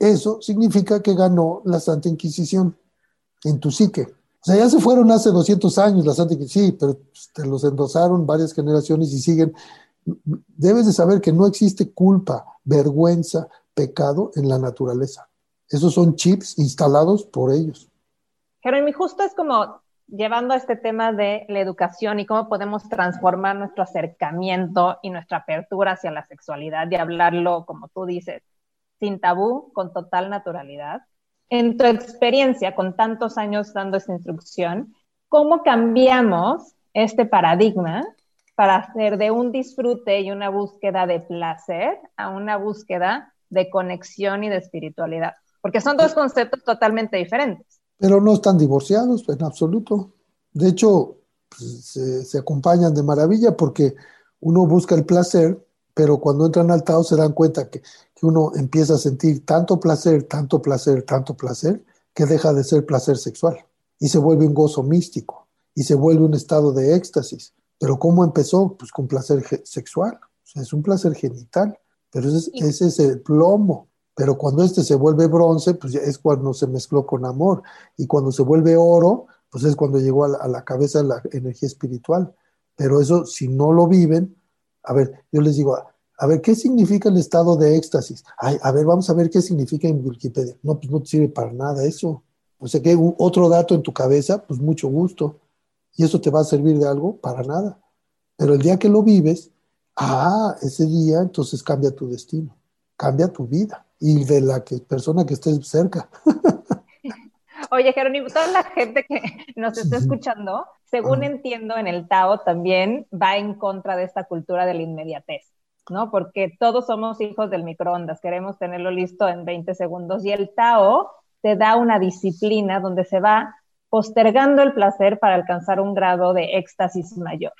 eso significa que ganó la Santa Inquisición en tu psique. O sea, ya se fueron hace 200 años la Santa Inquisición, sí, pero te los endosaron varias generaciones y siguen. Debes de saber que no existe culpa, vergüenza, pecado en la naturaleza. Esos son chips instalados por ellos. Jeremy, justo es como llevando a este tema de la educación y cómo podemos transformar nuestro acercamiento y nuestra apertura hacia la sexualidad y hablarlo, como tú dices, sin tabú, con total naturalidad. En tu experiencia, con tantos años dando esta instrucción, ¿cómo cambiamos este paradigma para hacer de un disfrute y una búsqueda de placer a una búsqueda de conexión y de espiritualidad? Porque son dos conceptos totalmente diferentes. Pero no están divorciados en absoluto. De hecho, pues, se, se, acompañan de maravilla porque uno busca el placer, pero cuando entran al Tao se dan cuenta que, que uno empieza a sentir tanto placer, tanto placer, tanto placer, que deja de ser placer sexual y se vuelve un gozo místico y se vuelve un estado de éxtasis. Pero ¿cómo empezó? Pues con placer sexual. O sea, es un placer genital, pero ese, ese es el plomo. Pero cuando este se vuelve bronce, pues es cuando se mezcló con amor. Y cuando se vuelve oro, pues es cuando llegó a la, a la cabeza la energía espiritual. Pero eso, si no lo viven, a ver, yo les digo, a ver, ¿qué significa el estado de éxtasis? Ay, a ver, vamos a ver qué significa en Wikipedia. No, pues no te sirve para nada eso. O sea, que otro dato en tu cabeza, pues mucho gusto. ¿Y eso te va a servir de algo? Para nada. Pero el día que lo vives, ah, ese día entonces cambia tu destino, cambia tu vida y de la que, persona que estés cerca. Oye, Jerónimo, toda la gente que nos está escuchando, según entiendo en el Tao, también va en contra de esta cultura de la inmediatez, ¿no? Porque todos somos hijos del microondas, queremos tenerlo listo en 20 segundos y el Tao te da una disciplina donde se va postergando el placer para alcanzar un grado de éxtasis mayor.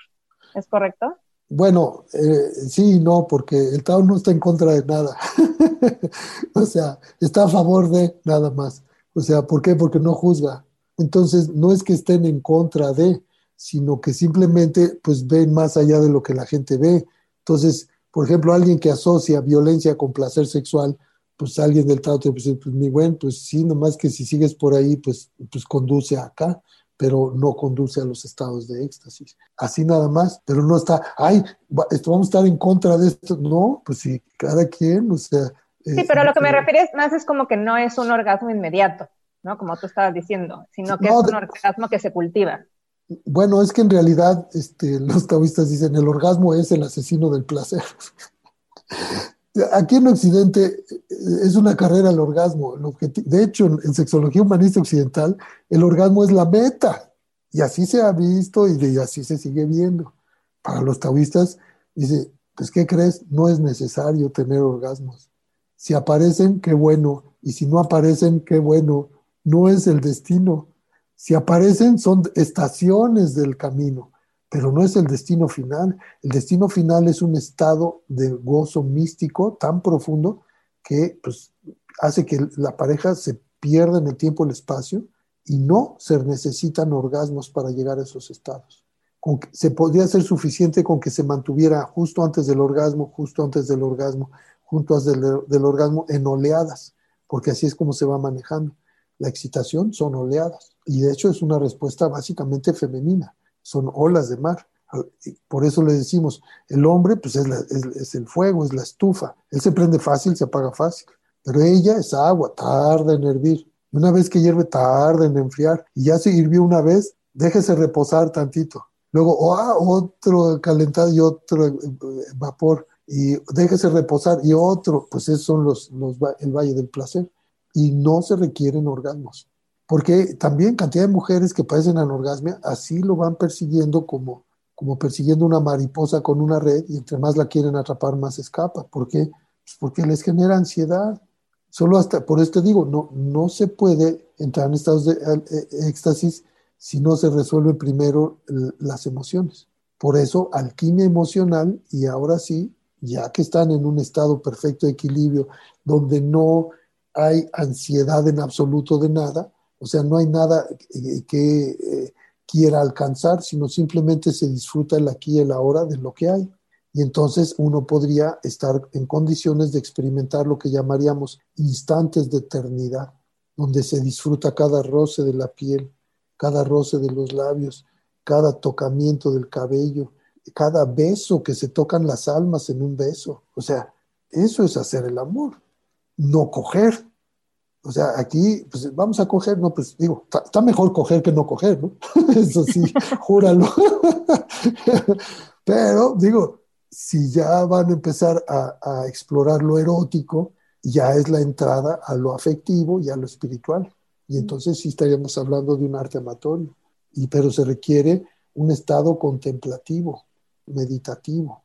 ¿Es correcto? Bueno, eh, sí y no, porque el Tao no está en contra de nada. o sea, está a favor de nada más. O sea, ¿por qué? Porque no juzga. Entonces, no es que estén en contra de, sino que simplemente pues ven más allá de lo que la gente ve. Entonces, por ejemplo, alguien que asocia violencia con placer sexual, pues alguien del te dice, pues mi buen, pues sí, nomás que si sigues por ahí, pues, pues conduce acá pero no conduce a los estados de éxtasis. Así nada más, pero no está, ay, esto vamos a estar en contra de esto. No, pues sí, cada quien, o sea. Sí, pero a lo que me refieres más es como que no es un orgasmo inmediato, ¿no? Como tú estabas diciendo, sino que no, es un orgasmo que se cultiva. Bueno, es que en realidad este, los taoístas dicen el orgasmo es el asesino del placer. Aquí en Occidente eh, es una carrera el orgasmo. De hecho, en sexología humanista occidental, el orgasmo es la meta. Y así se ha visto y así se sigue viendo. Para los taoístas, dice, pues ¿qué crees? No es necesario tener orgasmos. Si aparecen, qué bueno. Y si no aparecen, qué bueno. No es el destino. Si aparecen, son estaciones del camino pero no es el destino final. El destino final es un estado de gozo místico tan profundo que pues, hace que la pareja se pierda en el tiempo y el espacio y no se necesitan orgasmos para llegar a esos estados. Con que, se podría ser suficiente con que se mantuviera justo antes del orgasmo, justo antes del orgasmo, junto antes del, del orgasmo en oleadas, porque así es como se va manejando. La excitación son oleadas y de hecho es una respuesta básicamente femenina son olas de mar. Por eso le decimos, el hombre pues es, es, el fuego, es la estufa. Él se prende fácil, se apaga fácil. Pero ella es agua, tarda en hervir. Una vez que hierve, tarda en enfriar. Y ya se hirvió una vez, déjese reposar tantito. Luego, oh, otro calentado y otro eh, vapor. Y déjese reposar y otro. Pues esos son los, los, el valle del placer. Y no se requieren orgasmos porque también cantidad de mujeres que padecen anorgasmia así lo van persiguiendo como, como persiguiendo una mariposa con una red y entre más la quieren atrapar más escapa. ¿Por qué? Pues porque les genera ansiedad. Solo hasta, por esto digo, no, no se puede entrar en estados de éxtasis si no se resuelven primero las emociones. Por eso, alquimia emocional y ahora sí, ya que están en un estado perfecto de equilibrio, donde no hay ansiedad en absoluto de nada, o sea, no hay nada que eh, quiera alcanzar, sino simplemente se disfruta el aquí y el ahora de lo que hay. Y entonces uno podría estar en condiciones de experimentar lo que llamaríamos instantes de eternidad, donde se disfruta cada roce de la piel, cada roce de los labios, cada tocamiento del cabello, cada beso que se tocan las almas en un beso. O sea, eso es hacer el amor, no coger. O sea, aquí, pues vamos a coger, no, pues digo, está mejor coger que no coger, ¿no? Eso sí, júralo. Pero digo, si ya van a empezar a, a, explorar lo erótico, ya es la entrada a lo afectivo y a lo espiritual. Y entonces sí estaríamos hablando de un arte amatorio. Y, pero se requiere un estado contemplativo, meditativo,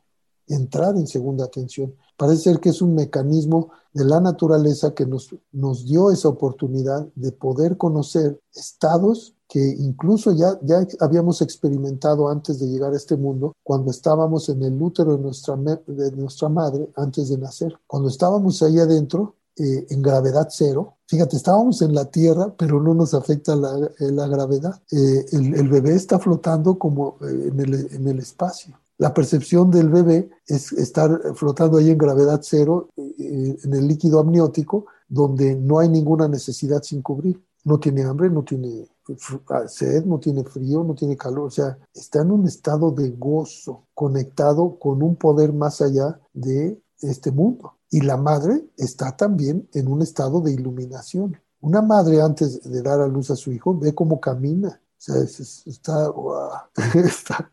entrar en segunda atención. Parece ser que es un mecanismo de la naturaleza que nos, nos dio esa oportunidad de poder conocer estados que incluso ya, ya habíamos experimentado antes de llegar a este mundo, cuando estábamos en el útero de nuestra, de nuestra madre antes de nacer. Cuando estábamos ahí adentro, eh, en gravedad cero. Fíjate, estábamos en la Tierra, pero no nos afecta la, eh, la gravedad. Eh, el, el, bebé está flotando como en el, en, el, espacio. La percepción del bebé es estar flotando ahí en gravedad cero, en el líquido amniótico, donde no hay ninguna necesidad sin cubrir. No tiene hambre, no tiene sed, no tiene frío, no tiene calor, o sea, está en un estado de gozo, conectado con un poder más allá de este mundo. Y la madre está también en un estado de iluminación. Una madre antes de dar a luz a su hijo ve cómo camina, o sea, está, está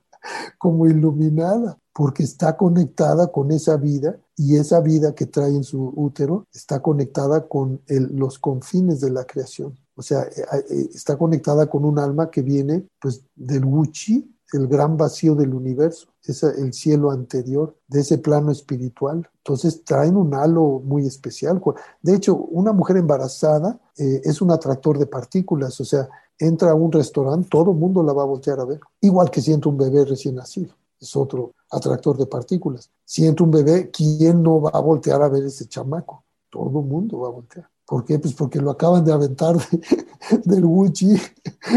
como iluminada, porque está conectada con esa vida y esa vida que trae en su útero está conectada con los confines de la creación. O sea, eh, eh, está conectada con un alma que viene pues del Wuchi, el gran vacío del universo, el cielo anterior de ese plano espiritual. Entonces traen un halo muy especial. De hecho, una mujer embarazada eh, es un atractor de partículas, o sea, entra a un restaurante, todo el mundo la va a voltear a ver, igual que siente un bebé recién nacido, es otro atractor de partículas. Siente un bebé, ¿quién no va a voltear a ver ese chamaco? Todo el mundo va a voltear. ¿Por qué? Pues porque lo acaban de aventar del Wuchi,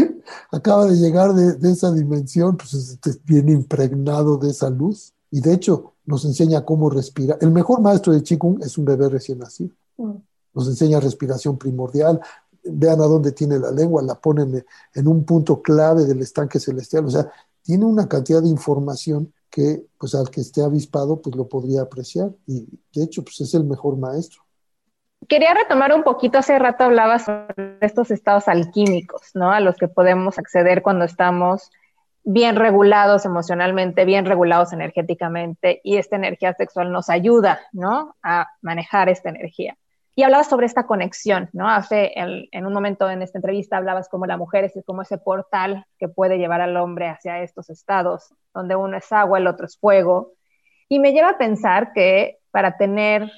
acaba de llegar de, de esa dimensión, pues este, viene impregnado de esa luz. Y de hecho nos enseña cómo respirar. El mejor maestro de Qigong es un bebé recién nacido. Mm. Nos enseña respiración primordial. Vean a dónde tiene la lengua, la ponen en un punto clave del estanque celestial. O sea, tiene una cantidad de información que pues al que esté avispado pues lo podría apreciar y de hecho pues es el mejor maestro. Quería retomar un poquito, hace rato hablabas sobre estos estados alquímicos, ¿no? A los que podemos acceder cuando estamos bien regulados emocionalmente, bien regulados energéticamente y esta energía sexual nos ayuda, ¿no? A manejar esta energía. Y hablabas sobre esta conexión, ¿no? Hace, en, un momento en esta entrevista hablabas como la mujer es como ese portal que puede llevar al hombre hacia estos estados, donde uno es agua, el otro es fuego. Y me lleva a pensar que para tener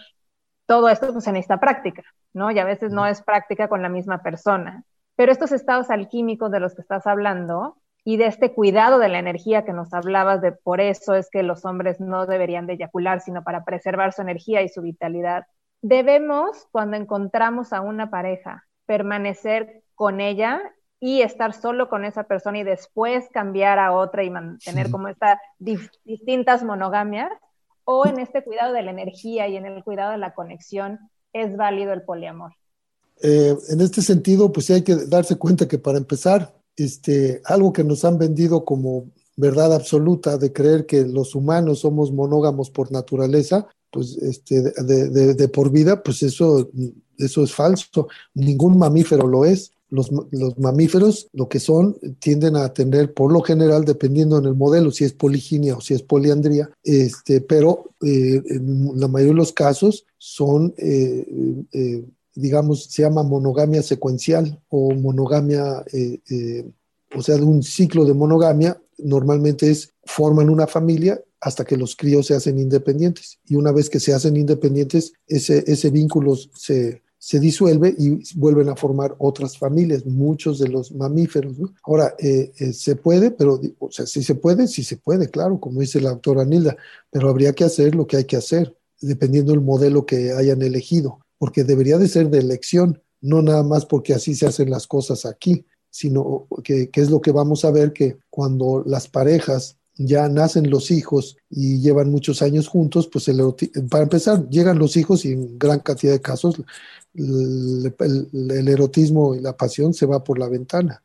todo esto pues, en esta práctica, ¿no? Y a veces no es práctica con la misma persona. Pero estos estados alquímicos de los que estás hablando y de este cuidado de la energía que nos hablabas, de por eso es que los hombres no deberían de eyacular, sino para preservar su energía y su vitalidad. Debemos, cuando encontramos a una pareja, permanecer con ella y estar solo con esa persona y después cambiar a otra y mantener como estas distintas monogamias o en este cuidado de la energía y en el cuidado de la conexión es válido el poliamor? Eh, en este sentido, pues sí hay que darse cuenta que para empezar, este, algo que nos han vendido como verdad absoluta de creer que los humanos somos monógamos por naturaleza, pues este, de, por vida, pues eso, eso es falso. Ningún mamífero lo es los, mamíferos lo que son tienden a tener por lo general, dependiendo en el modelo, si es poliginia o si es poliandría, este, pero eh, en la mayoría de los casos son, eh, eh, digamos, se llama monogamia secuencial o monogamia, o sea, de un ciclo de monogamia, normalmente es forman una familia hasta que los críos se hacen independientes. Y una vez que se hacen independientes, ese, ese vínculo se, se disuelve y vuelven a formar otras familias, muchos de los mamíferos. Ahora, eh, eh, se puede, pero, o sea, si se puede, sí se puede, claro, como dice la doctora Nilda, pero habría que hacer lo que hay que hacer, dependiendo del modelo que hayan elegido, porque debería de ser de elección, no nada más porque así se hacen las cosas aquí, sino que, es lo que vamos a ver que cuando las parejas ya nacen los hijos y llevan muchos años juntos, pues el para empezar, llegan los hijos y en gran cantidad de casos el, erotismo y la pasión se va por la ventana.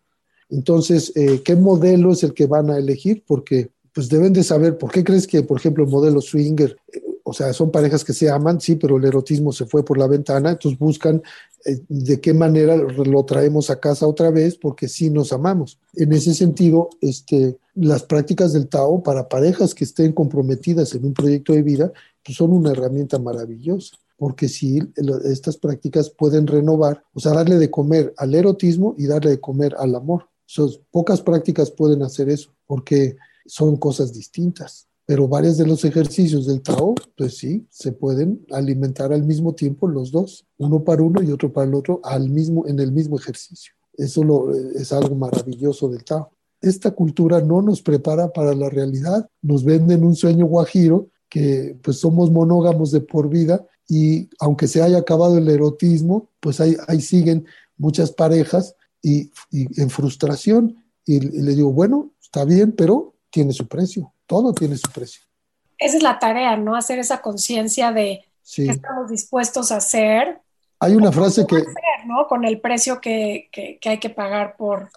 Entonces, eh, ¿qué modelo es el que van a elegir? Porque pues deben de saber, ¿por qué crees que, por ejemplo, el modelo swinger, o sea, son parejas que se aman, sí, pero el erotismo se fue por la ventana, entonces buscan eh, de qué manera lo traemos a casa otra vez, porque sí nos amamos. En ese sentido, este, las prácticas del Tao para parejas que estén comprometidas en un proyecto de vida, pues son una herramienta maravillosa porque sí, estas prácticas pueden renovar, o sea, darle de comer al erotismo y darle de comer al amor pocas prácticas pueden hacer eso, porque son cosas distintas. Pero varios de los ejercicios del Tao, pues sí, se pueden alimentar al mismo tiempo los dos, uno para uno y otro para el otro, al mismo, en el mismo ejercicio. Eso lo, es algo maravilloso del Tao. Esta cultura no nos prepara para la realidad, nos venden un sueño guajiro que pues somos monógamos de por vida y aunque se haya acabado el erotismo, pues ahí, siguen muchas parejas y, en frustración y, le digo, bueno, está bien, pero tiene su precio, todo tiene su precio. Esa es la tarea, ¿no? Hacer esa conciencia de qué estamos dispuestos a hacer. Hay una frase que... ¿no? Con el precio que, que, hay que pagar por...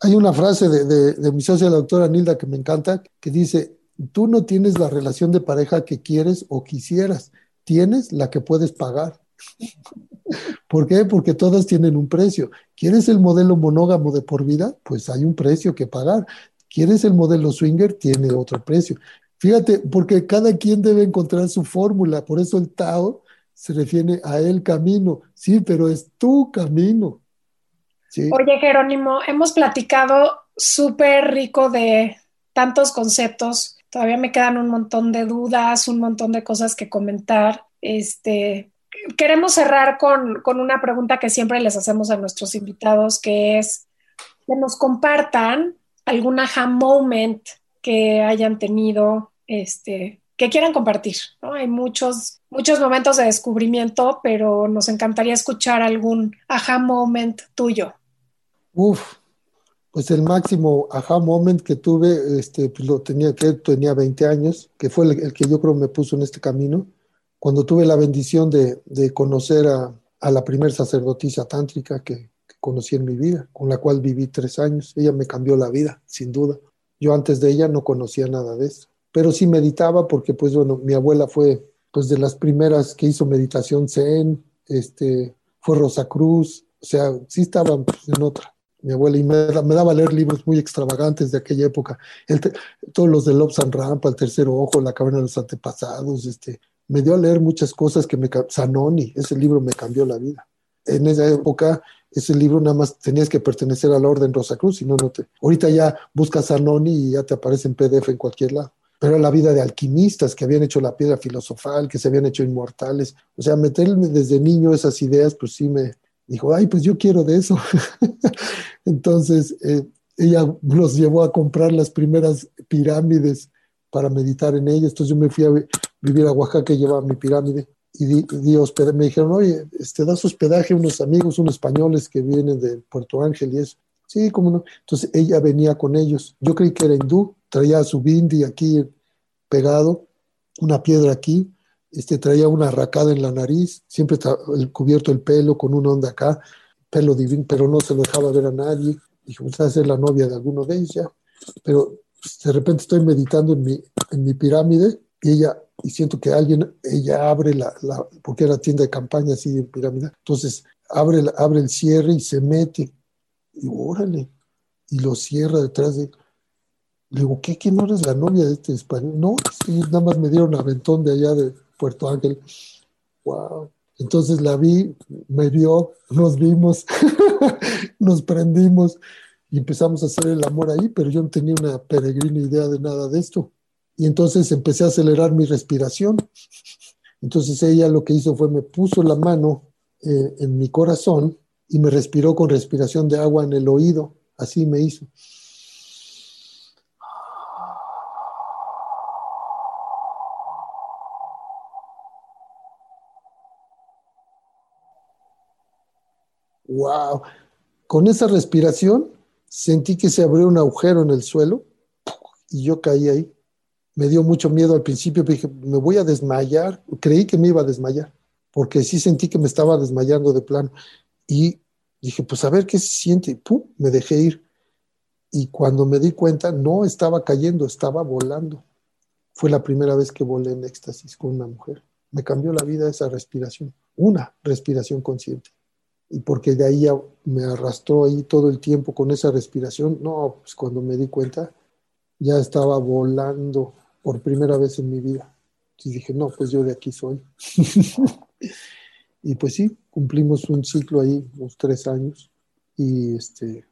Hay una frase de, de, de mi socia, la doctora Nilda, que me encanta, que dice, tú no tienes la relación de pareja que quieres o quisieras, tienes la que puedes pagar. ¿Por qué? Porque todas tienen un precio. ¿Quieres el modelo monógamo de por vida? Pues hay un precio que pagar. ¿Quieres el modelo swinger? Tiene otro precio. Fíjate, porque cada quien debe encontrar su fórmula. Por eso el Tao se refiere a el camino. Sí, pero es tu camino. Oye, Jerónimo, hemos platicado súper rico de tantos conceptos. Todavía me quedan un montón de dudas, un montón de cosas que comentar. Este, queremos cerrar con, una pregunta que siempre les hacemos a nuestros invitados, que es que nos compartan algún aha moment que hayan tenido, este, que quieran compartir. Hay muchos, muchos momentos de descubrimiento, pero nos encantaría escuchar algún aha moment tuyo. Uf, pues el máximo aha moment que tuve, este, pues lo tenía que tenía 20 años, que fue el, que yo creo me puso en este camino cuando tuve la bendición de, conocer a, la primer sacerdotisa tántrica que, conocí en mi vida, con la cual viví tres años. Ella me cambió la vida, sin duda. Yo antes de ella no conocía nada de eso, pero sí meditaba porque, pues bueno, mi abuela fue pues de las primeras que hizo meditación zen, este, fue Rosa Cruz, o sea, sí estaba pues, en otra. Mi abuela y me, daba a leer libros muy extravagantes de aquella época, todos los de Lobsan Rampa, El Tercer Ojo, La Caverna de los Antepasados, este, me dio a leer muchas cosas que me... Zanoni, ese libro me cambió la vida. En esa época, ese libro nada más tenías que pertenecer a la Orden Rosacruz, si no, no te... Ahorita ya buscas Zanoni y ya te aparece en PDF en cualquier lado. Pero la vida de alquimistas que habían hecho la piedra filosofal, que se habían hecho inmortales. O sea, meterme desde niño esas ideas, pues sí me dijo, ay, pues yo quiero de eso. Entonces, eh, ella los llevó a comprar las primeras pirámides para meditar en ellas. Entonces yo me fui a vivir a Oaxaca y llevaba mi pirámide. Y di, hospedaje. me dijeron, oye, este, das hospedaje a unos amigos, unos españoles que vienen de Puerto Ángel y eso. Sí, cómo no. Entonces ella venía con ellos. Yo creí que era hindú, traía su bindi aquí pegado, una piedra aquí, este, traía una arracada en la nariz, siempre el, cubierto el pelo con una onda acá, pelo divino, pero no se lo dejaba ver a nadie. Dije, usted va ser la novia de alguno de ellos. Pero pues, de repente estoy meditando en mi, en mi pirámide y ella, y siento que alguien, ella abre la, porque era tienda de campaña así de pirámide, entonces abre, abre el cierre y se mete, y órale, y lo cierra detrás de le digo, ¿qué? ¿Que no eres la novia de este español? No, nada más me dieron aventón de allá de Puerto Ángel. Wow. Entonces la vi, me vio, nos vimos, nos prendimos y empezamos a hacer el amor ahí, pero yo no tenía una peregrina idea de nada de esto. Y entonces empecé a acelerar mi respiración. Entonces ella lo que hizo fue me puso la mano eh, en mi corazón y me respiró con respiración de agua en el oído. Así me hizo. Wow. Con esa respiración sentí que se abrió un agujero en el suelo y yo caí ahí. Me dio mucho miedo al principio, dije, me voy a desmayar. Creí que me iba a desmayar, porque sí sentí que me estaba desmayando de plano. Y dije, pues a ver qué se siente. Pum, me dejé ir. Y cuando me di cuenta, no estaba cayendo, estaba volando. Fue la primera vez que volé en éxtasis con una mujer. Me cambió la vida esa respiración, una respiración consciente. Y porque de ahí me arrastró ahí todo el tiempo con esa respiración, no, pues cuando me di cuenta, ya estaba volando por primera vez en mi vida. Y dije, no, pues yo de aquí soy. y pues sí, cumplimos un ciclo ahí, unos tres años. Y, este,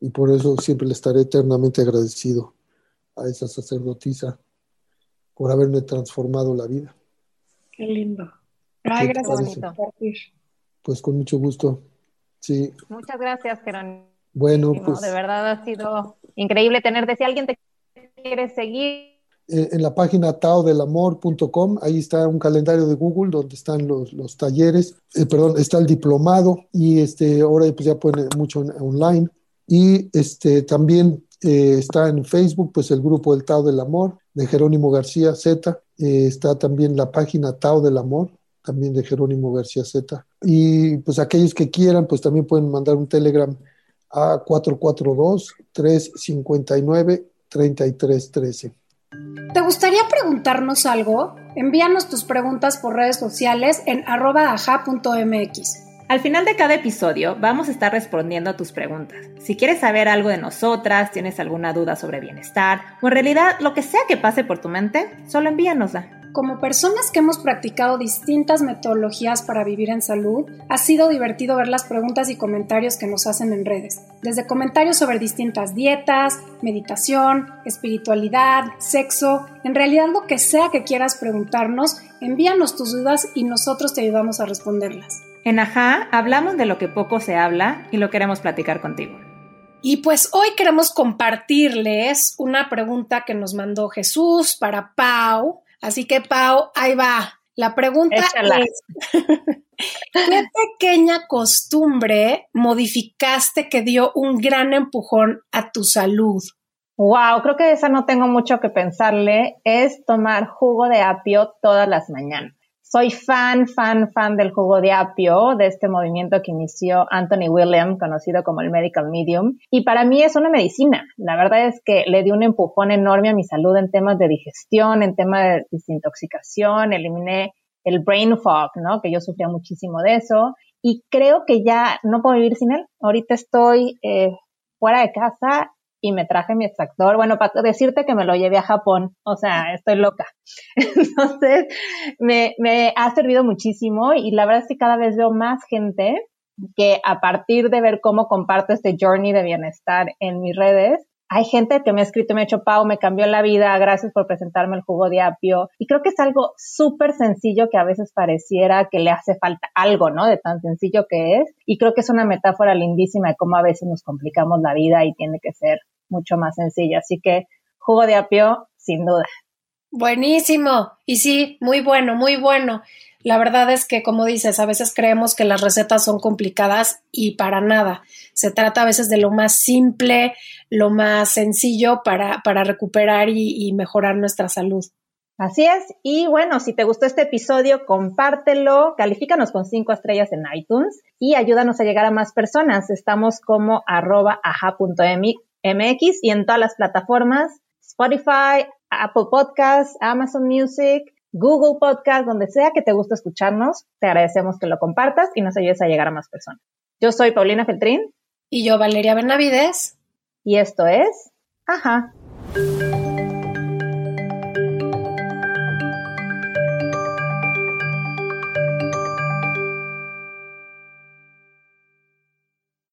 y por eso siempre le estaré eternamente agradecido a esa sacerdotisa por haberme transformado la vida. Qué lindo. Ay, gracias por compartir. Pues con mucho gusto. Sí. Muchas gracias, Jerónimo. Bueno, pues. De verdad ha sido increíble tenerte. Si alguien te quiere seguir. Eh, en la página taodelamor.com, ahí está un calendario de Google donde están los, los talleres, eh, perdón, está el diplomado y este, ahora pues ya pueden mucho online. Y este, también eh, está en Facebook, pues el grupo del Tao del Amor de Jerónimo García Z. está también la página Tao del Amor, también de Jerónimo García Z. Y pues aquellos que quieran, pues también pueden mandar un Telegram a 442-359-3313. ¿Te gustaría preguntarnos algo? Envíanos tus preguntas por redes sociales en aja.mx. Al final de cada episodio vamos a estar respondiendo a tus preguntas. Si quieres saber algo de nosotras, tienes alguna duda sobre bienestar o en realidad lo que sea que pase por tu mente, solo envíanosla. Como personas que hemos practicado distintas metodologías para vivir en salud, ha sido divertido ver las preguntas y comentarios que nos hacen en redes. Desde comentarios sobre distintas dietas, meditación, espiritualidad, sexo, en realidad lo que sea que quieras preguntarnos, envíanos tus dudas y nosotros te ayudamos a responderlas. En Ajá hablamos de lo que poco se habla y lo queremos platicar contigo. Y pues hoy queremos compartirles una pregunta que nos mandó Jesús para Pau Así que, Pau, ahí va. La pregunta es, ¿qué pequeña costumbre modificaste que dio un gran empujón a tu salud? Wow, creo que esa no tengo mucho que pensarle. Es tomar jugo de apio todas las mañanas. Soy fan, fan, fan del jugo de apio, de este movimiento que inició Anthony William, conocido como el Medical Medium. Y para mí es una medicina. La verdad es que le dio un empujón enorme a mi salud en temas de digestión, en temas de desintoxicación, eliminé el brain fog, ¿no? Que yo sufría muchísimo de eso. Y creo que ya no puedo vivir sin él. Ahorita estoy eh, fuera de casa y me traje mi extractor. Bueno, para decirte que me lo llevé a Japón, o sea, estoy loca. Entonces, me, me ha servido muchísimo y la verdad es que cada vez veo más gente que a partir de ver cómo comparto este journey de bienestar en mis redes, hay gente que me ha escrito, me ha hecho, Pau, me cambió la vida, gracias por presentarme el jugo de apio. Y creo que es algo súper sencillo que a veces pareciera que le hace falta algo, ¿no? De tan sencillo que es. Y creo que es una metáfora lindísima de cómo a veces nos complicamos la vida y tiene que ser mucho más sencilla. Así que jugo de apio, sin duda. Buenísimo. Y sí, muy bueno, muy bueno. La verdad es que, como dices, a veces creemos que las recetas son complicadas y para nada. Se trata a veces de lo más simple, lo más sencillo para, para recuperar y, mejorar nuestra salud. Así es. Y bueno, si te gustó este episodio, compártelo, califícanos con cinco estrellas en iTunes y ayúdanos a llegar a más personas. Estamos como arroba aja.mx y en todas las plataformas, Spotify, Apple Podcasts, Amazon Music, Google Podcast, donde sea que te guste escucharnos, te agradecemos que lo compartas y nos ayudes a llegar a más personas. Yo soy Paulina Feltrín. Y yo, Valeria Benavides. Y esto es Ajá.